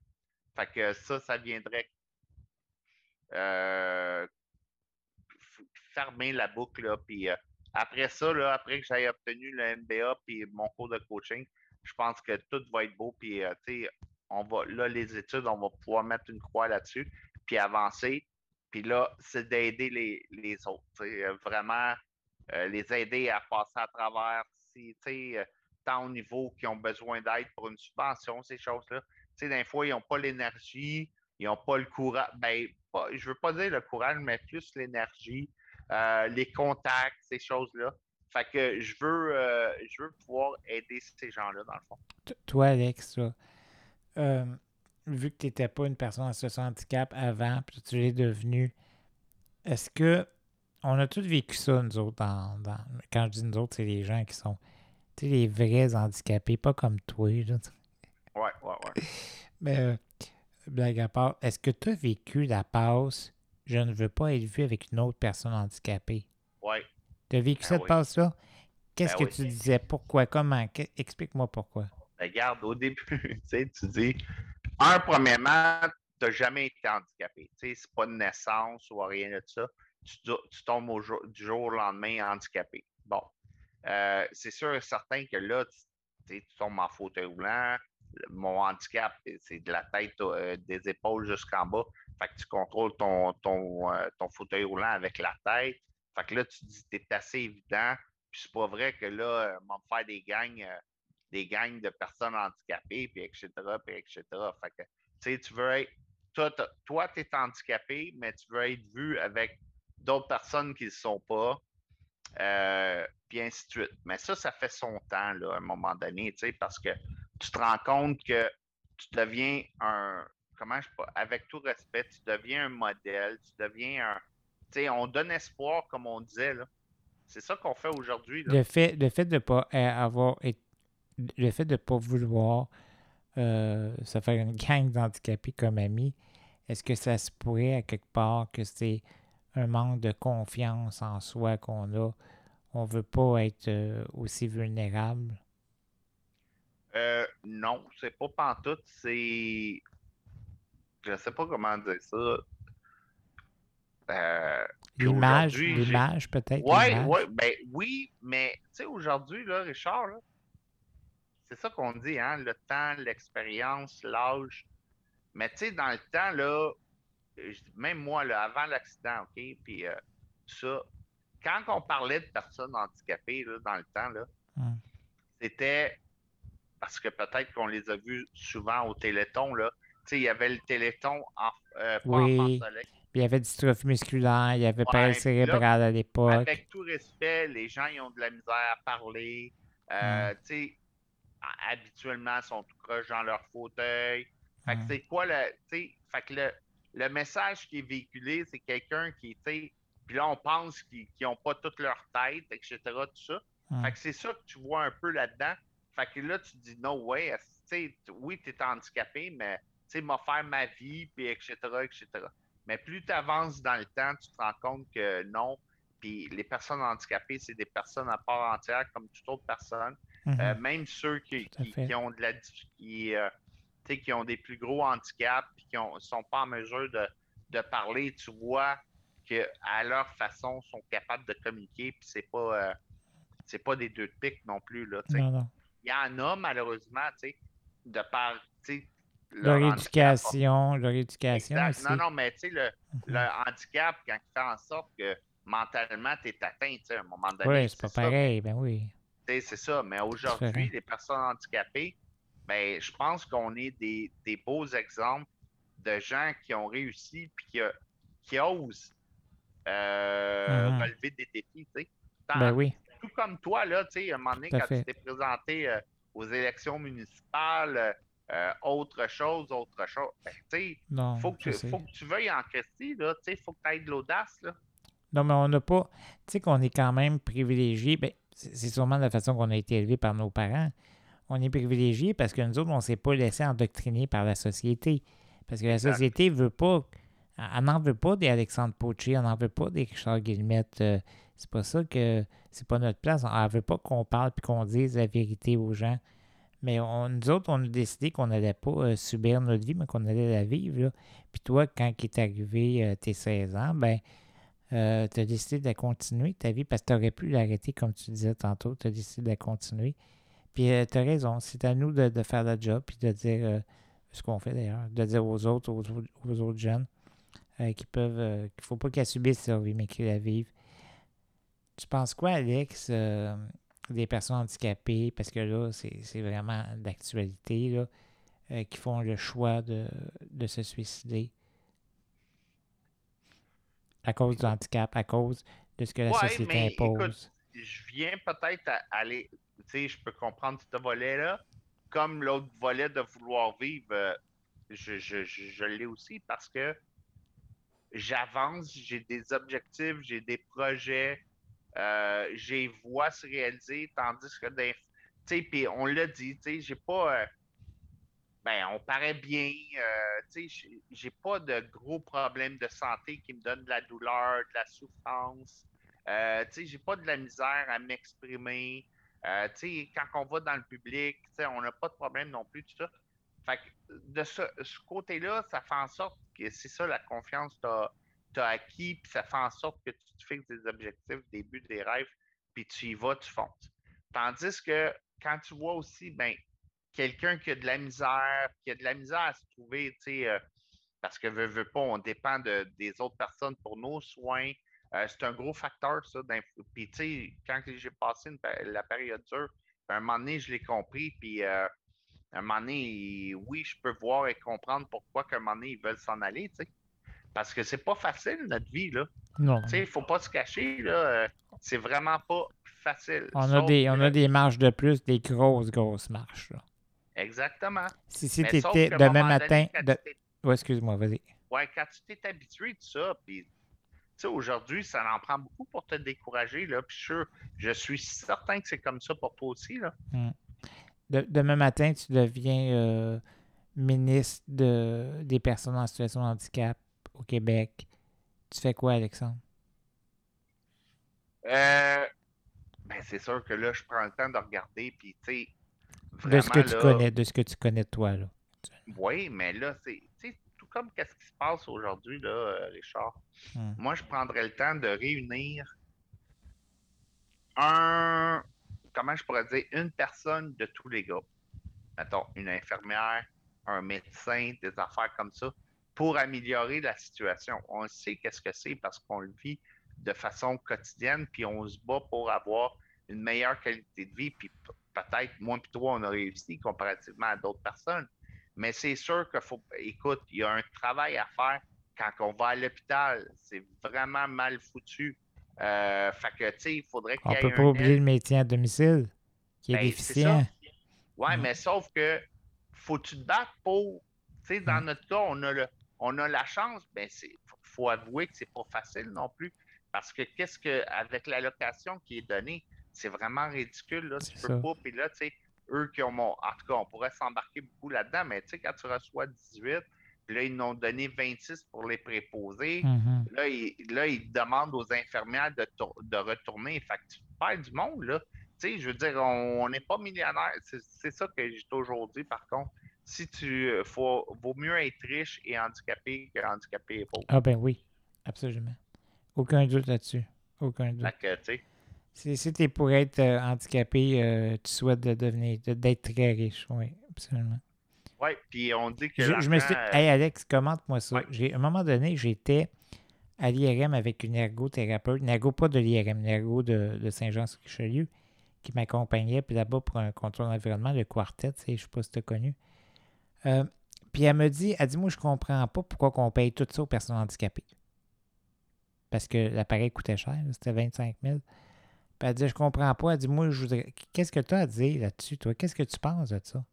Fait que ça, ça viendrait euh, fermer la boucle. Puis euh, après ça, là, après que j'aie obtenu le MBA puis mon cours de coaching, je pense que tout va être beau. Puis, sais, on va, là, les études, on va pouvoir mettre une croix là-dessus, puis avancer. Puis là, c'est d'aider les, autres. Euh, vraiment, euh, les aider à passer à travers, euh, tant au niveau qui ont besoin d'aide pour une subvention, ces choses-là. Des fois, ils n'ont pas l'énergie, ils n'ont pas le courage. Ben, je ne veux pas dire le courage, mais plus l'énergie, les contacts, ces choses-là. Fait que je veux, je veux pouvoir aider ces gens-là, dans le fond. Toi, Alex, euh, vu que tu n'étais pas une personne en situation de handicap avant, puis tu l'es devenu, est-ce que on a tous vécu ça, nous autres, dans, quand je dis nous autres, c'est les gens qui sont les vrais handicapés, pas comme toi. Là. Ouais, ouais, ouais. Mais, euh, blague à part, est-ce que tu as vécu la passe Je ne veux pas être vu avec une autre personne handicapée? Ouais. Tu as vécu ben cette passe-là? Qu'est-ce ben que tu disais? Pourquoi? Comment? Explique-moi pourquoi. Regarde, au début, tu dis, un, premièrement, tu n'as jamais été handicapé. Ce n'est pas de naissance ou rien de ça. Tu, tombes du jour au lendemain handicapé. Bon. Euh, c'est sûr et certain que là, tu, tombes en fauteuil roulant. Mon handicap, c'est de la tête, euh, des épaules jusqu'en bas. Fait que tu contrôles ton, ton, euh, ton fauteuil roulant avec la tête. Fait que là, tu dis, c'est assez évident. Puis c'est pas vrai que là, on va me faire des gangs des gangs de personnes handicapées, puis etc., puis etc. Fait que, tu veux être, toi, tu es handicapé, mais tu veux être vu avec d'autres personnes qui ne le sont pas, euh, puis ainsi de suite. Mais ça, ça fait son temps, là, à un moment donné, parce que tu te rends compte que tu deviens un, comment je pas, avec tout respect, tu deviens un modèle, tu deviens un, tu sais, on donne espoir, comme on disait, là. C'est ça qu'on fait aujourd'hui. Le fait, le fait de ne pas avoir été le fait de pas vouloir euh, se faire une gang d'handicapés comme amis, est-ce que ça se pourrait à quelque part que c'est un manque de confiance en soi qu'on a? On ne veut pas être euh, aussi vulnérable? Euh, non, c'est pas pantoute, c'est. Je sais pas comment dire ça. Euh, l'image, l'image peut-être. Oui, ouais, ben, oui, mais tu sais, aujourd'hui, là, Richard, là, c'est ça qu'on dit, hein, le temps, l'expérience, l'âge. Mais tu sais, dans le temps, là, même moi, là, avant l'accident, OK, puis euh, ça, quand on parlait de personnes handicapées, là, dans le temps, là, c'était parce que peut-être qu'on les a vus souvent au Téléthon, là. Tu sais, il y avait le Téléthon en, euh, oui. il y avait dystrophie musculaire, il y avait ouais, cérébral à l'époque. Avec tout respect, les gens, ils ont de la misère à parler. Euh, tu sais, habituellement sont tout croches dans leur fauteuil. Fait que c'est quoi le. Fait que le, le, message qui est véhiculé, c'est quelqu'un qui, était. puis là, on pense qu'ils n'ont pas toute leur tête, etc., tout ça. Fait que c'est ça que tu vois un peu là-dedans. Fait que là, tu te dis, no way, oui, tu es handicapé, mais tu sais, m'a faire ma vie, puis etc., etc. Mais plus tu avances dans le temps, tu te rends compte que non. Puis les personnes handicapées, c'est des personnes à part entière, comme toute autre personne. Euh, mhm. même ceux qui, ont de la qui, euh, qui ont des plus gros handicaps et qui ne sont pas en mesure de, parler, tu vois qu'à leur façon, sont capables de communiquer, puis c'est pas euh, pas des deux de pique non plus. Là, Il y en a malheureusement, de par leur, éducation, leur éducation Non, non, mais tu sais, le, mhm. le, handicap, quand il fait en sorte que mentalement, tu es atteint, à un moment donné. Oui, c'est pas pareil, ben oui c'est ça. Mais aujourd'hui, les personnes handicapées, ben, je pense qu'on est des, des, beaux exemples de gens qui ont réussi puis qui, qui osent euh, Mhm. relever des défis. tu sais. Ben oui. Tout comme toi, là, tu sais, à un moment donné, quand fait. tu t'es présenté euh, aux élections municipales, euh, autre chose, autre chose, ben, tu sais, faut que, faut que tu veuilles en Christie, là, tu sais, faut que tu aies de l'audace, là. Non, mais on n'a pas. Tu sais qu'on est quand même privilégié. Ben, c'est sûrement la façon qu'on a été élevé par nos parents. On est privilégié parce que nous autres, on ne s'est pas laissé endoctriner par la société. Parce que la société veut pas. Elle n'en veut pas des Alexandre Poché, elle n'en veut pas des Richard Guillemette. euh, c'est pas ça que. C'est pas notre place. Elle veut pas qu'on parle puis qu'on dise la vérité aux gens. Mais on, nous autres, on a décidé qu'on n'allait pas euh, subir notre vie, mais qu'on allait la vivre. Puis toi, quand il est arrivé euh, tes 16 ans, ben tu as décidé de continuer, ta vie, parce que tu aurais pu l'arrêter, comme tu disais tantôt. Tu as décidé de la continuer. Puis tu as raison, c'est à nous de, de faire le job, puis de dire euh, ce qu'on fait d'ailleurs, de dire aux autres, aux, autres- jeunes euh, qui peuvent, euh, qu'il ne faut pas qu'elles subissent leur vie, mais qu'ils la vivent. Tu penses quoi, Alex, euh, des personnes handicapées, parce que là, c'est vraiment d'actualité, euh, qui font le choix de, de se suicider. À cause du handicap, à cause de ce que la Ouais, société mais impose. écoute, je viens peut-être à aller, tu sais, je peux comprendre ce volet-là, comme l'autre volet de vouloir vivre, euh, je, je, je, je l'ai aussi parce que j'avance, j'ai des objectifs, j'ai des projets, euh, j'ai vois se réaliser, tandis que des, tu sais, puis on l'a dit, tu sais, j'ai pas, euh, ben, on paraît bien, euh, tu sais, j'ai- pas de gros problèmes de santé qui me donnent de la douleur, de la souffrance. Tu sais, j'ai pas de la misère à m'exprimer. Tu sais, quand on va dans le public, tu sais, on n'a pas de problème non plus, tout ça. Fait que de ce, ce côté-là, ça fait en sorte que c'est ça la confiance que acquis, puis ça fait en sorte que tu te fixes des objectifs, des buts, des rêves, puis tu y vas, tu fonces. Tandis que quand tu vois aussi, ben, quelqu'un qui a de la misère, qui a de la misère à se trouver, tu sais, euh, parce que veut, veut pas, on dépend de, des autres personnes pour nos soins. Euh, c'est un gros facteur, ça. Puis, tu sais, quand j'ai passé la période dure, à un moment donné, je l'ai compris. Puis, euh, un moment donné, oui, je peux voir et comprendre pourquoi qu'à un moment donné, ils veulent s'en aller, tu sais. Parce que c'est pas facile, notre vie, là. Non. Tu sais, il faut pas se cacher, là. euh, c'est vraiment pas facile. On a, des, on a des marches de plus, des grosses, grosses marches. là. Exactement. Si, si tu étais demain matin. donné, de- Ouais, excuse-moi, vas-y. Ouais, quand tu t'es habitué de ça, puis tu sais, aujourd'hui, ça en prend beaucoup pour te décourager, là. Puis je, je suis certain que c'est comme ça pour toi aussi, là. De- demain matin, tu deviens euh, ministre de, des personnes en situation de handicap au Québec. Tu fais quoi, Alexandre? Euh, ben, c'est sûr que là, je prends le temps de regarder, puis tu sais, De ce que tu là, connais, de ce que tu connais toi, là. Oui, mais là, c'est tu sais, tout comme qu'est-ce qui se passe aujourd'hui, là, euh, Richard. Hmm. Moi, je prendrais le temps de réunir un, comment je pourrais dire, une personne de tous les groupes. Mettons, une infirmière, un médecin, des affaires comme ça, pour améliorer la situation. On sait qu'est-ce que c'est parce qu'on le vit de façon quotidienne, puis on se bat pour avoir une meilleure qualité de vie, puis peut-être, moi et toi, on a réussi comparativement à d'autres personnes. Mais c'est sûr qu'il faut, écoute, il y a un travail à faire quand on va à l'hôpital. C'est vraiment mal foutu. Euh, fait que, tu sais, il faudrait qu'il On y ait peut pas oublier aide. le métier à domicile, qui est Ben, déficient. ça. Ouais, Mm. mais sauf que faut tu te battre pour. Tu sais, dans Mm. notre cas, on a le, on a la chance, ben c'est, faut- avouer que c'est pas facile non plus. Parce que qu'est-ce que, avec l'allocation qui est donnée, c'est vraiment ridicule, là. Tu C'est peux ça. pas, puis là, tu sais, eux qui ont mon. En tout cas, on pourrait s'embarquer beaucoup là-dedans, mais tu sais, quand tu reçois 18, puis là, ils nous ont donné 26 pour les préposés. Là, ils, là, ils demandent aux infirmières de, de retourner. Fait que tu perds du monde, là. Tu sais, je veux dire, on n'est pas millionnaire. C'est c'est ça que j'ai toujours dit, par contre. Si tu. euh, Faut, vaut mieux être riche et handicapé que handicapé et pauvre. Ah ben oui, absolument. Aucun doute là-dessus. Aucun doute. Si, si tu es pour être euh, handicapé, euh, tu souhaites de devenir, de- d'être très riche, oui, absolument. ouais, puis on dit que. Je, je me suis euh, Hey Alex, commente-moi ça. Ouais. J'ai, à un moment donné, j'étais à l'IRM avec une ergothérapeute, une ergo pas de l'IRM, une ergo de, de Saint-Jean-sur-Richelieu, qui m'accompagnait, puis là-bas pour un contrôle d'environnement, le quartet, je ne sais pas si tu as connu. Euh, puis elle me dit, elle dit, moi, je comprends pas pourquoi on paye tout ça aux personnes handicapées. Parce que l'appareil coûtait cher, c'était 25 000. Puis elle dit, je comprends pas. Elle dit, moi, je voudrais. Qu'est-ce que tu as à dire là-dessus, toi? Qu'est-ce que tu penses de ça?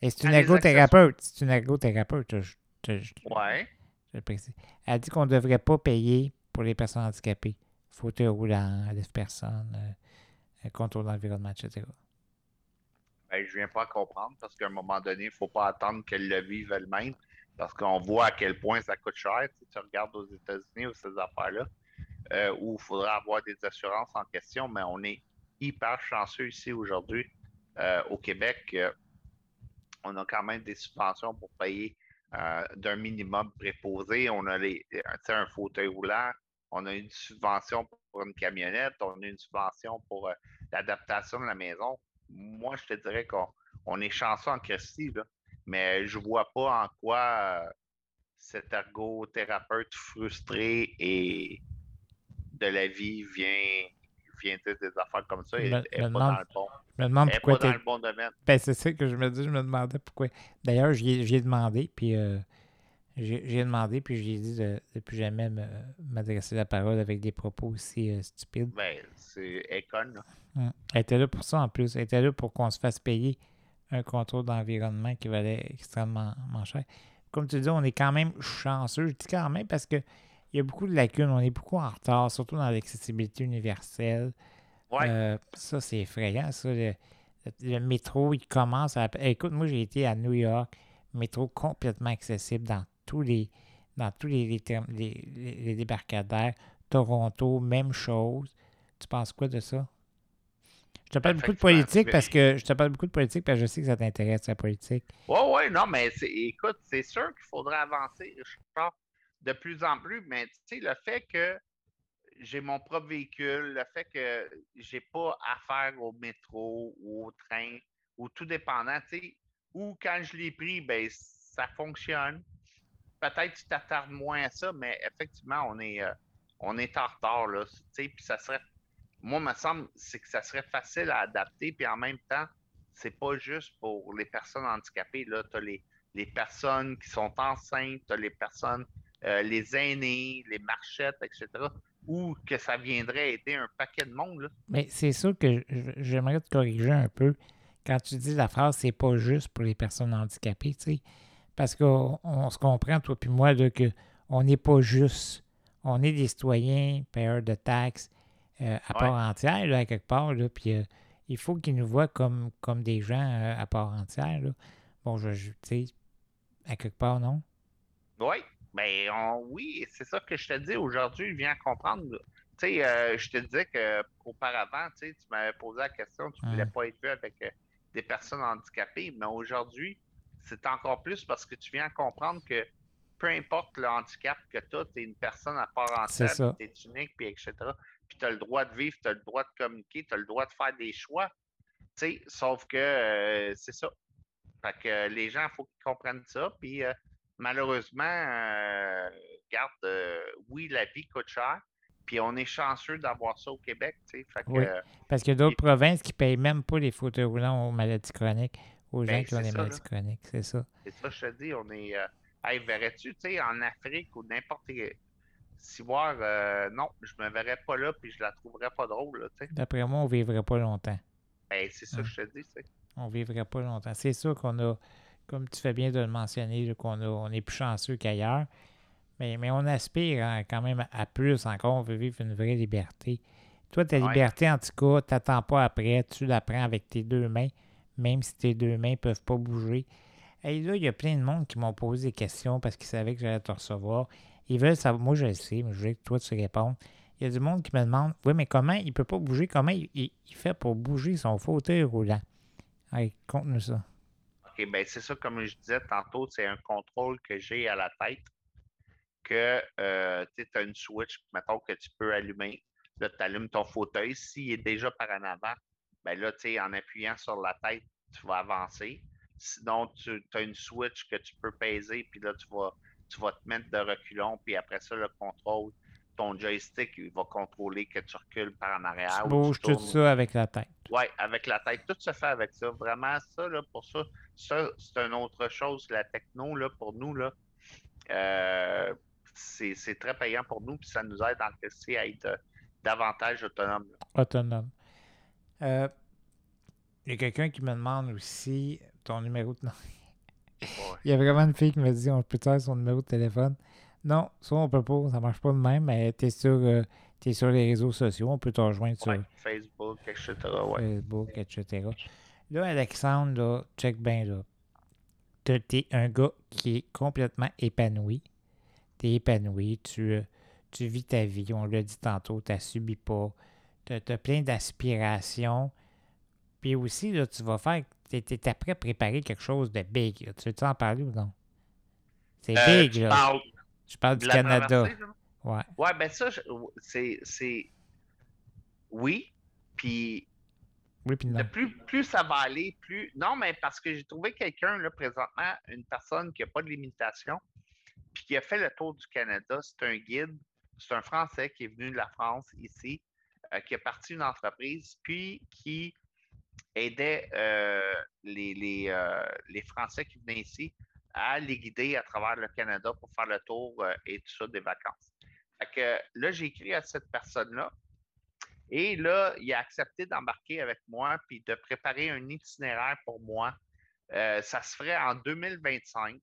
Et c'est une les ergothérapeute. C'est une ergothérapeute. Je, je- je- Ouais. je précise. Elle dit qu'on ne devrait pas payer pour les personnes handicapées. Fauteuil roulant, lève personne, euh, contrôle d'environnement, etc. Ben, je viens pas comprendre parce qu'à un moment donné, il ne faut pas attendre qu'elles le vivent elles-mêmes parce qu'on voit à quel point ça coûte cher. Sais, tu regardes aux États-Unis ou ces affaires-là euh, où il faudra avoir des assurances en question, mais on est hyper chanceux ici aujourd'hui euh, au Québec. on a quand même des subventions pour payer euh, d'un minimum préposé. On a les, un fauteuil roulant, on a une subvention pour une camionnette, on a une subvention pour l'adaptation de la maison. Moi, je te dirais qu'on on est chanceux en Christie, là, mais je vois pas en quoi euh, cet ergothérapeute frustré et de la vie vient, vient dire des affaires comme ça. Me- me pas demande dans le bon, Je me demande pourquoi pas dans le bon domaine. Ben, c'est ça que je me dis. Je me demandais pourquoi. D'ailleurs, j'y ai, j'y ai demandé, puis euh, j'ai demandé, puis j'ai dit de ne plus jamais m'adresser la parole avec des propos aussi euh, stupides. Ben, c'est Econ. là. Hum. Elle était là pour ça en plus. Elle était là pour qu'on se fasse payer un contrôle d'environnement qui valait extrêmement cher. Comme tu dis, on est quand même chanceux. Je dis quand même parce que il y a beaucoup de lacunes. On est beaucoup en retard, surtout dans l'accessibilité universelle. Ouais. Euh, ça, c'est effrayant. Ça, le métro, il commence à. Écoute, moi, j'ai été à New York, métro complètement accessible dans tous les dans tous les, les, les- débarcadères. Toronto, même chose. Tu penses quoi de ça? Je te parle beaucoup de politique parce que je te parle beaucoup de politique parce que je sais que ça t'intéresse, la politique. Oui, oui, non, mais écoute, c'est sûr qu'il faudrait avancer, je pense, de plus en plus, mais tu sais, le fait que j'ai mon propre véhicule, le fait que j'ai pas affaire au métro ou au train, ou tout dépendant, tu sais, ou quand je l'ai pris, ben ça fonctionne. Peut-être tu t'attardes moins à ça, mais effectivement, on est, euh, on est en retard, là, puis ça serait, moi, me semble, c'est que ça serait facile à adapter, puis en même temps, c'est pas juste pour les personnes handicapées. Là, tu as les, les personnes qui sont enceintes, tu as les personnes, euh, les aînés, les marchettes, etc. Ou que ça viendrait aider un paquet de monde. Là. Mais c'est sûr que j'aimerais te corriger un peu quand tu dis la phrase c'est pas juste pour les personnes handicapées, tu sais. Parce qu'on on se comprend, toi puis moi, là, que on n'est pas juste. On est des citoyens, payeurs de taxes euh, à part entière, là, à quelque part, là, puis euh, il faut qu'ils nous voient comme, comme des gens euh, à part entière, là. Bon, je, je- tu sais, à quelque part, non? Oui, ben on- oui, c'est ça que je te dis aujourd'hui, je viens comprendre. Tu sais, euh, je te disais qu'auparavant, tu sais, tu m'avais posé la question, tu ne voulais pas être vu avec des personnes handicapées, mais aujourd'hui, c'est encore plus parce que tu viens à comprendre que peu importe le handicap que tu as, tu es une personne à part entière, tu es unique, puis etc. Puis tu as le droit de vivre, tu as le droit de communiquer, tu as le droit de faire des choix. Tu sais, sauf que euh, c'est ça. Fait que euh, les gens, il faut qu'ils comprennent ça. Puis euh, malheureusement, regarde, euh, oui, la vie coûte cher. Puis on est chanceux d'avoir ça au Québec. Fait que, Oui. Parce qu'il y a d'autres provinces qui payent même pas les fauteuils roulants aux maladies chroniques, aux gens Ben, qui ont des ça, maladies chroniques, c'est ça. c'est ça, je te dis, on est. Euh, hey, verrais-tu, tu sais, en Afrique ou n'importe Si voir, euh, non, je me verrais pas là, puis je la trouverais pas drôle, tu sais. D'après moi, on vivrait pas longtemps. Hey, c'est ça Hum. je te dis, tu sais. On vivrait pas longtemps. C'est sûr qu'on a, comme tu fais bien de le mentionner, qu'on on est plus chanceux qu'ailleurs. Mais, mais on aspire hein, quand même à plus encore. On veut vivre une vraie liberté. Toi, ta Ouais. liberté, en tout cas, t'attends pas après. Tu la prends avec tes deux mains, même si tes deux mains peuvent pas bouger. Là, il y a plein de monde qui m'ont posé des questions parce qu'ils savaient que j'allais te recevoir. Ils veulent savoir, moi je le sais, mais je veux que toi tu répondes. Il y a du monde qui me demande, oui, mais comment il peut pas bouger? Comment il, il- fait pour bouger son fauteuil roulant? Conte-nous ça. OK, ben c'est ça, comme je disais tantôt, c'est un contrôle que j'ai à la tête que euh, tu as une switch, mettons, que tu peux allumer. Là, tu allumes ton fauteuil. S'il est déjà par en avant, ben là, tu sais, en appuyant sur la tête, tu vas avancer. Sinon, tu as une switch que tu peux peser, puis là, tu vas, tu vas te mettre de reculons, puis après ça, le contrôle ton joystick, il va contrôler que tu recules par en arrière. Tu ou bouges tout ça avec la tête. Oui, avec la tête. Tout se fait avec ça. Vraiment, ça, là, pour ça, ça, c'est une autre chose. La techno, là, pour nous, là, euh, c'est très payant pour nous, puis ça nous aide QC à être euh, davantage autonome. là. Autonome. Euh, Il y a quelqu'un qui me demande aussi ton numéro de... Il y a vraiment une fille qui me dit on peut faire son numéro de téléphone. Non, ça on peut pas, ça marche pas de même, mais t'es sur, euh, t'es sur les réseaux sociaux, on peut te rejoindre sur Facebook, etc. Ouais. Facebook, etc. Là, Alexandre, là, check bien là. T'es- T'es un gars qui est complètement épanoui. T'es épanoui, tu, euh, tu vis ta vie, on l'a dit tantôt, t'as subi pas. T'as as plein d'aspirations. Puis aussi, là, tu vas faire. T'es t'es après à préparer quelque chose de big. là. Tu veux en parler ou non? C'est Euh, big, tu là. parles Je parle du Canada. Ouais. Ouais, ben ça, c'est. Oui, puis Oui, puis non. plus, plus ça va aller, plus. Non, mais parce que j'ai trouvé quelqu'un, là, présentement, une personne qui n'a pas de limitation, puis qui a fait le tour du Canada. C'est un guide, c'est un Français qui est venu de la France ici, qui a parti une entreprise, puis qui aidait euh, euh, les Français qui venaient ici à les guider à travers le Canada pour faire le tour euh, et tout ça des vacances. Fait que là, j'ai écrit à cette personne-là. Et là, il a accepté d'embarquer avec moi puis de préparer un itinéraire pour moi. Euh, ça se ferait en 2025.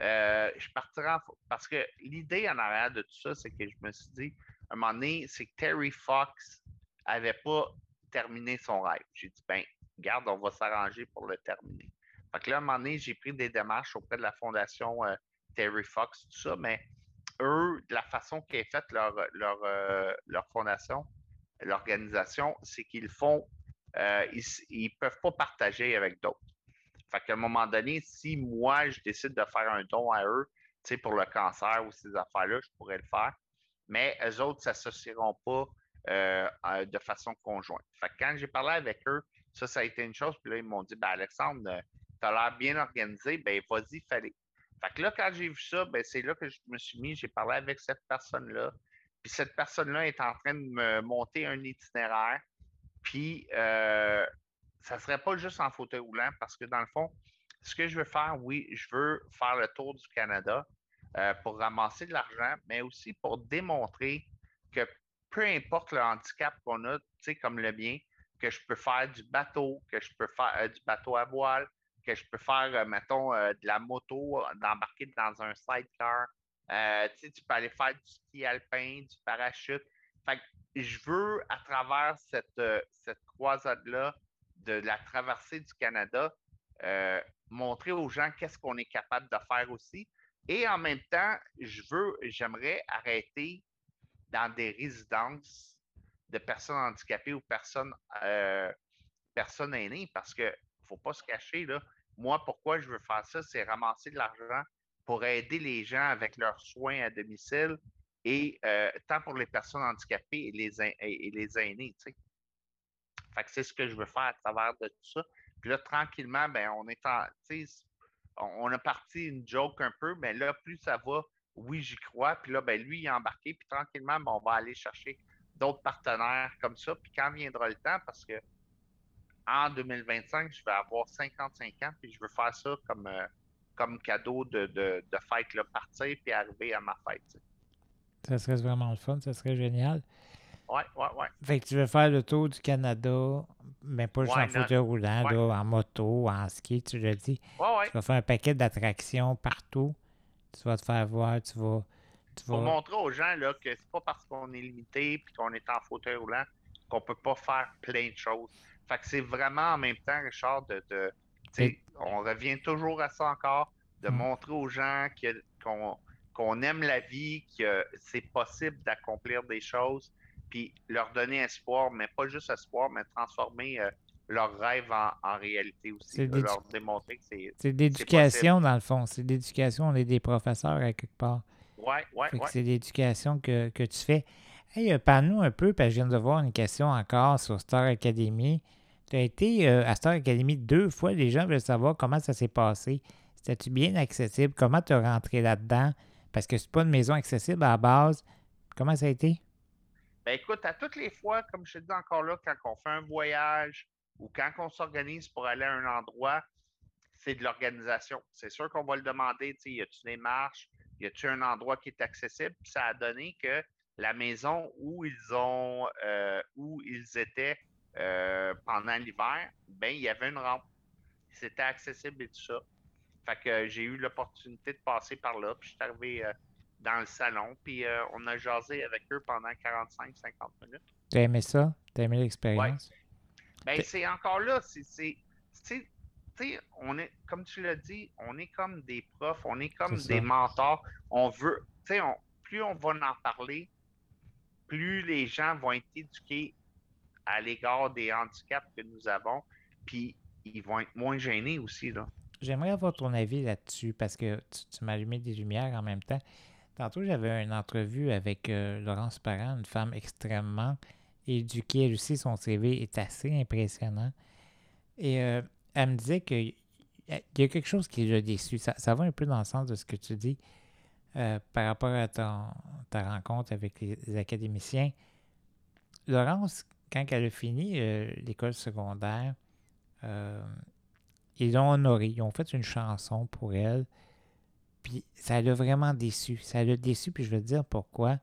Euh, je partirai en- parce que l'idée en arrière de tout ça, c'est que je me suis dit, un moment donné, c'est que Terry Fox avait pas terminé son rêve. J'ai dit, ben, garde, on va s'arranger pour le terminer. Fait que là, à un moment donné, j'ai pris des démarches auprès de la fondation euh, Terry Fox, tout ça, mais eux, de la façon qu'est faite leur, leur, euh, leur fondation, l'organisation, c'est qu'ils font, euh, ils ne peuvent pas partager avec d'autres. Fait qu'à un moment donné, si moi, je décide de faire un don à eux, tu sais, pour le cancer ou ces affaires-là, je pourrais le faire. Mais eux autres ne s'associeront pas euh, euh, de façon conjointe. Fait que quand j'ai parlé avec eux, ça, ça a été une chose. Puis là, ils m'ont dit, ben, Alexandre, tu as l'air bien organisé, ben, vas-y, fallait. Fait que là, quand j'ai vu ça, ben, c'est là que je me suis mis, j'ai parlé avec cette personne-là. Puis cette personne-là est en train de me monter un itinéraire. Puis euh, ça ne serait pas juste en fauteuil roulant parce que dans le fond, ce que je veux faire, oui, je veux faire le tour du Canada euh, pour ramasser de l'argent, mais aussi pour démontrer que peu importe le handicap qu'on a, comme le mien, que je peux faire du bateau, que je peux faire euh, du bateau à voile, que je peux faire, euh, mettons, de la moto, d'embarquer dans un sidecar. Tu peux aller faire du ski alpin, du parachute. Fait que je veux, à travers cette, cette croisade-là de la traversée du Canada, montrer aux gens qu'est-ce qu'on est capable de faire aussi. Et en même temps, je veux, j'aimerais arrêter dans des résidences de personnes handicapées ou personnes, euh, personnes aînées parce que faut pas se cacher, là. Moi, pourquoi je veux faire ça, c'est ramasser de l'argent pour aider les gens avec leurs soins à domicile et euh, tant pour les personnes handicapées et les, et, les aînés, c'est ce que je veux faire à travers de tout ça. Puis là, tranquillement, ben, on est en, on, a parti une joke un peu, mais là, plus ça va, oui, j'y crois. Puis là, ben, lui, il est embarqué, puis tranquillement, ben, on va aller chercher d'autres partenaires comme ça. Puis quand viendra le temps, parce que en 2025, je vais avoir 55 ans, puis je veux faire ça comme, euh, comme cadeau de, de, de fête, là, partir puis arriver à ma fête. Ça serait vraiment le fun, ça serait génial. Ouais, ouais, ouais. Fait que tu veux faire le tour du Canada, mais pas juste en fauteuil roulant, Ouais. là, en moto, en ski, tu l'as dit. Ouais. Tu vas faire un paquet d'attractions partout. Tu vas te faire voir, tu vas. Tu Pour vas... montrer aux gens là, que c'est pas parce qu'on est limité puis qu'on est en fauteuil roulant qu'on peut pas faire plein de choses. Fait que c'est vraiment en même temps, Richard, de, de Et- on revient toujours à ça encore, de Mm. montrer aux gens qu'on qu'on aime la vie, que c'est possible d'accomplir des choses, puis leur donner espoir, mais pas juste espoir, mais transformer euh, leurs rêves en, en réalité aussi. C'est de leur démontrer que c'est. C'est de l'éducation, dans le fond. C'est de l'éducation. On est des professeurs à quelque part. Fait que ouais. c'est l'éducation que, que tu fais. Hey, euh, parle-nous un peu, parce que je viens de voir une question encore sur Star Academy. Tu as été euh, à Star Academy deux fois. Les gens veulent savoir comment ça s'est passé. C'était-tu bien accessible? Comment tu es rentré là-dedans? Parce que c'est pas une maison accessible à la base. Comment ça a été? Ben écoute, à toutes les fois, comme je te dis encore là, quand on fait un voyage ou quand on s'organise pour aller à un endroit, c'est de l'organisation. C'est sûr qu'on va le demander, tu y a-tu des marches, y a-tu un endroit qui est accessible? Puis ça a donné que la maison où ils ont, euh, où ils étaient euh, pendant l'hiver, ben il y avait une rampe. C'était accessible et tout ça. Fait que j'ai eu l'opportunité de passer par là, puis je suis arrivé euh, dans le salon, puis on a jasé avec eux pendant 45-50 minutes. T'as aimé ça? T'as aimé l'expérience? Ben, c'est encore là, c'est on est, comme tu l'as dit, on est comme des profs, on est comme des mentors. On veut, tu sais, plus on va en parler, plus les gens vont être éduqués à l'égard des handicaps que nous avons, puis ils vont être moins gênés aussi, là. J'aimerais avoir ton avis là-dessus parce que tu, m'as allumé des lumières en même temps. Tantôt, j'avais une entrevue avec euh, Laurence Parent, une femme extrêmement éduquée. Elle aussi, son CV est assez impressionnant. Et euh, elle me disait qu'il y a quelque chose qui l'a déçu. Ça, va un peu dans le sens de ce que tu dis euh, par rapport à ta rencontre avec les, académiciens. Laurence, quand elle a fini l'école secondaire, ils l'ont honorée. Ils ont fait une chanson pour elle. Puis ça l'a vraiment déçu. Ça l'a déçu, puis je vais te dire pourquoi.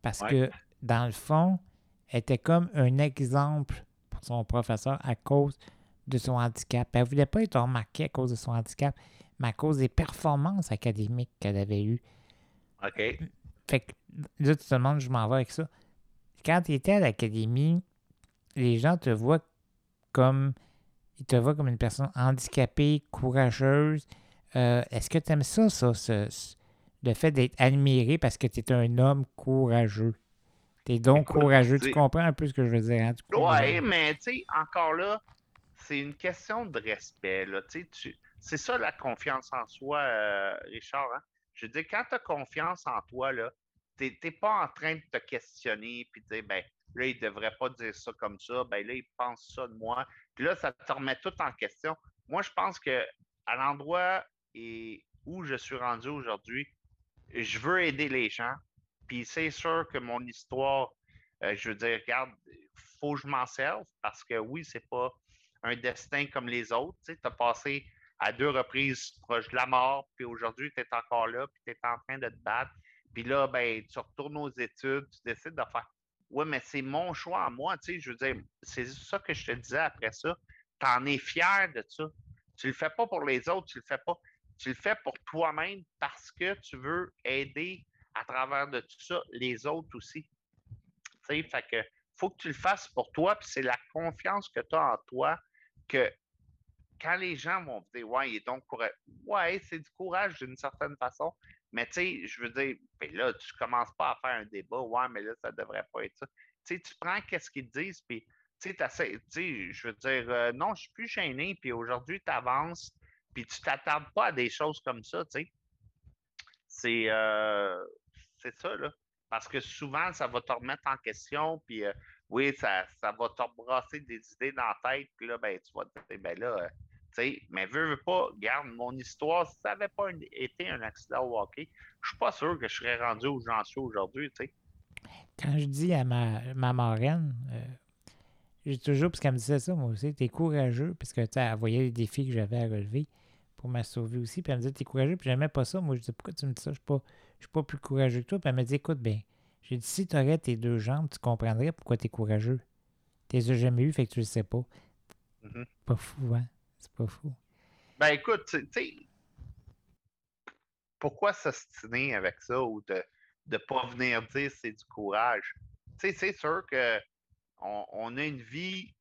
Parce que, dans le fond, elle était comme un exemple pour son professeur à cause de son handicap. Elle ne voulait pas être remarquée à cause de son handicap, mais à cause des performances académiques qu'elle avait eues. OK. Fait que là, tu te demandes, je m'en vais avec ça. Quand tu étais à l'académie, les gens te voient comme. Ils te voient comme une personne handicapée, courageuse. Euh, est-ce que tu aimes ça, ça, le fait d'être admiré parce que tu es un homme courageux? Tu es donc courageux. Tu comprends un peu ce que je veux dire? Hein? Oui, mais tu sais, encore là, c'est une question de respect. Là. Tu, c'est ça la confiance en soi, euh, Richard. Hein. Je veux dire, quand tu as confiance en toi, tu n'es pas en train de te questionner et de dire, ben, là, il ne devrait pas dire ça comme ça, ben là, il pense ça de moi. Puis là, ça te remet tout en question. Moi, je pense que à l'endroit où je suis rendu aujourd'hui, je veux aider les gens. Puis c'est sûr que mon histoire, euh, je veux dire, regarde, faut que je m'en serve parce que oui, c'est pas un destin comme les autres. Tu as passé à deux reprises proche de la mort, puis aujourd'hui, tu es encore là, puis tu es en train de te battre. Puis là, ben, tu retournes aux études, tu décides de faire Oui, mais c'est mon choix à moi, je veux dire, c'est ça que je te disais après ça. Tu en es fier de ça. Tu le fais pas pour les autres, tu le fais pas. Tu le fais pour toi-même parce que tu veux aider à travers de tout ça les autres aussi. Tu sais, fait faut que tu le fasses pour toi, puis c'est la confiance que tu as en toi que quand les gens vont dire Ouais, il est donc. Ouais, c'est du courage d'une certaine façon. Mais tu sais, je veux dire, ben là, tu commences pas à faire un débat, ouais, mais là, ça devrait pas être ça. Tu sais, tu prends qu'est-ce qu'ils disent, puis tu sais, je veux dire, euh, non, je suis plus gêné, puis aujourd'hui, tu avances, puis tu t'attardes pas à des choses comme ça, tu sais. C'est euh, ça, là. Parce que souvent, ça va te remettre en question, puis euh, oui, ça, ça va t'embrasser des idées dans la tête, puis là, ben, tu vas te dire, ben là, euh, tu sais, mais veux, veux pas, garde mon histoire, si ça n'avait pas été un accident au hockey, je suis pas sûr que je serais rendu où j'en suis aujourd'hui, tu sais. Quand je dis à ma, ma marraine, euh, j'ai toujours, parce qu'elle me disait ça, moi aussi, t'es courageux, parce que, tu elle voyait les défis que j'avais à relever pour me sauver aussi, puis elle me disait, t'es courageux, puis j'aimais pas ça. Moi, je dis, pourquoi tu me dis ça? Je suis pas, je suis pas plus courageux que toi. Puis elle me dit, écoute, bien, j'ai dit, si tu aurais tes deux jambes, tu comprendrais pourquoi tu es courageux. Tu les as jamais eu, fait que tu le sais pas. Mm-hmm. Pas fou, hein? C'est pas fou. Ben écoute, tu sais, pourquoi s'ostiner avec ça ou de ne pas venir dire c'est du courage? Tu sais, c'est sûr que on, a une vie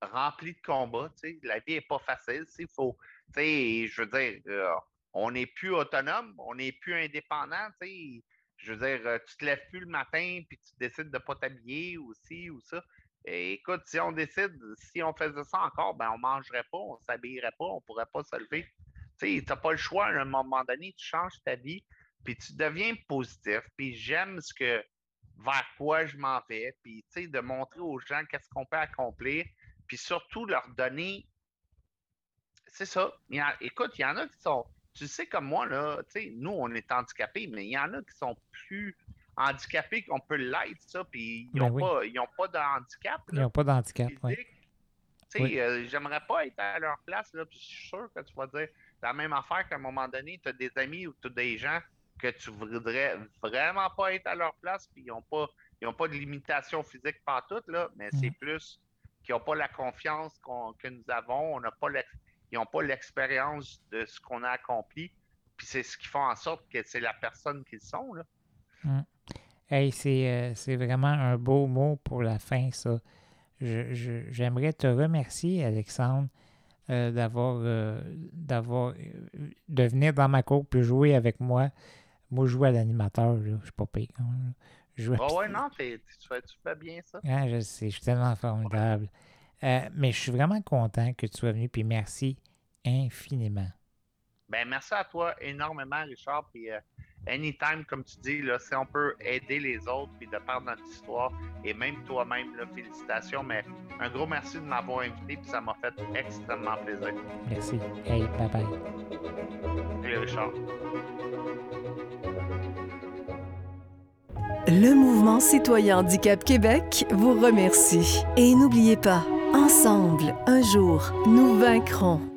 remplie de combats. Tu sais, la vie n'est pas facile. Il faut, sais, je veux dire, euh, on n'est plus autonome, on n'est plus indépendant. Tu sais, je veux dire, euh, tu te lèves plus le matin puis tu décides de ne pas t'habiller aussi ou ça. écoute, si on décide, si on faisait ça encore, ben on ne mangerait pas, on ne s'habillerait pas, on ne pourrait pas se lever. Tu sais, n'as pas le choix à un moment donné, tu changes ta vie, puis tu deviens positif, puis j'aime ce que vers quoi je m'en vais, puis de montrer aux gens qu'est-ce qu'on peut accomplir, puis surtout leur donner. C'est ça. écoute, il y en a qui sont tu sais, comme moi, là, tu sais, nous, on est handicapés, mais il y en a qui sont plus handicapés qu'on peut l'être, ça, puis ils Ben n'ont oui. pas, ils ont pas de handicap. Ils n'ont pas d'handicap. Oui. euh, j'aimerais pas être à leur place, là, puis je suis sûr que tu vas dire la même affaire qu'à un moment donné, tu as des amis ou tu as des gens que tu voudrais vraiment pas être à leur place, puis ils n'ont pas, ils ont pas de limitation physique partout, là, mais c'est Mhm. plus qu'ils n'ont pas la confiance que nous avons, on n'a pas ils n'ont pas l'expérience de ce qu'on a accompli, puis c'est ce qui fait en sorte que c'est la personne qu'ils sont, là. Hey, c'est euh, c'est vraiment un beau mot pour la fin, ça. J'aimerais te remercier, Alexandre, euh, d'avoir euh, d'avoir de venir dans ma cour puis jouer avec moi. Moi, je joue à l'animateur. Je suis pas pire. hein. Je joue à- Ah ouais, non, tu, fais, tu fais bien ça. Ah, je sais, je suis tellement formidable. Euh, mais je suis vraiment content que tu sois venu, puis merci infiniment. Ben, merci à toi énormément, Richard. Puis, euh, anytime, comme tu dis, là, si on peut aider les autres puis de parler notre histoire, et même toi-même, félicitations. Mais un gros merci de m'avoir invité, puis ça m'a fait extrêmement plaisir. Merci. Hey, bye bye. Salut, Richard. Le Mouvement citoyen Handicap Québec vous remercie. Et n'oubliez pas, ensemble, un jour, nous vaincrons.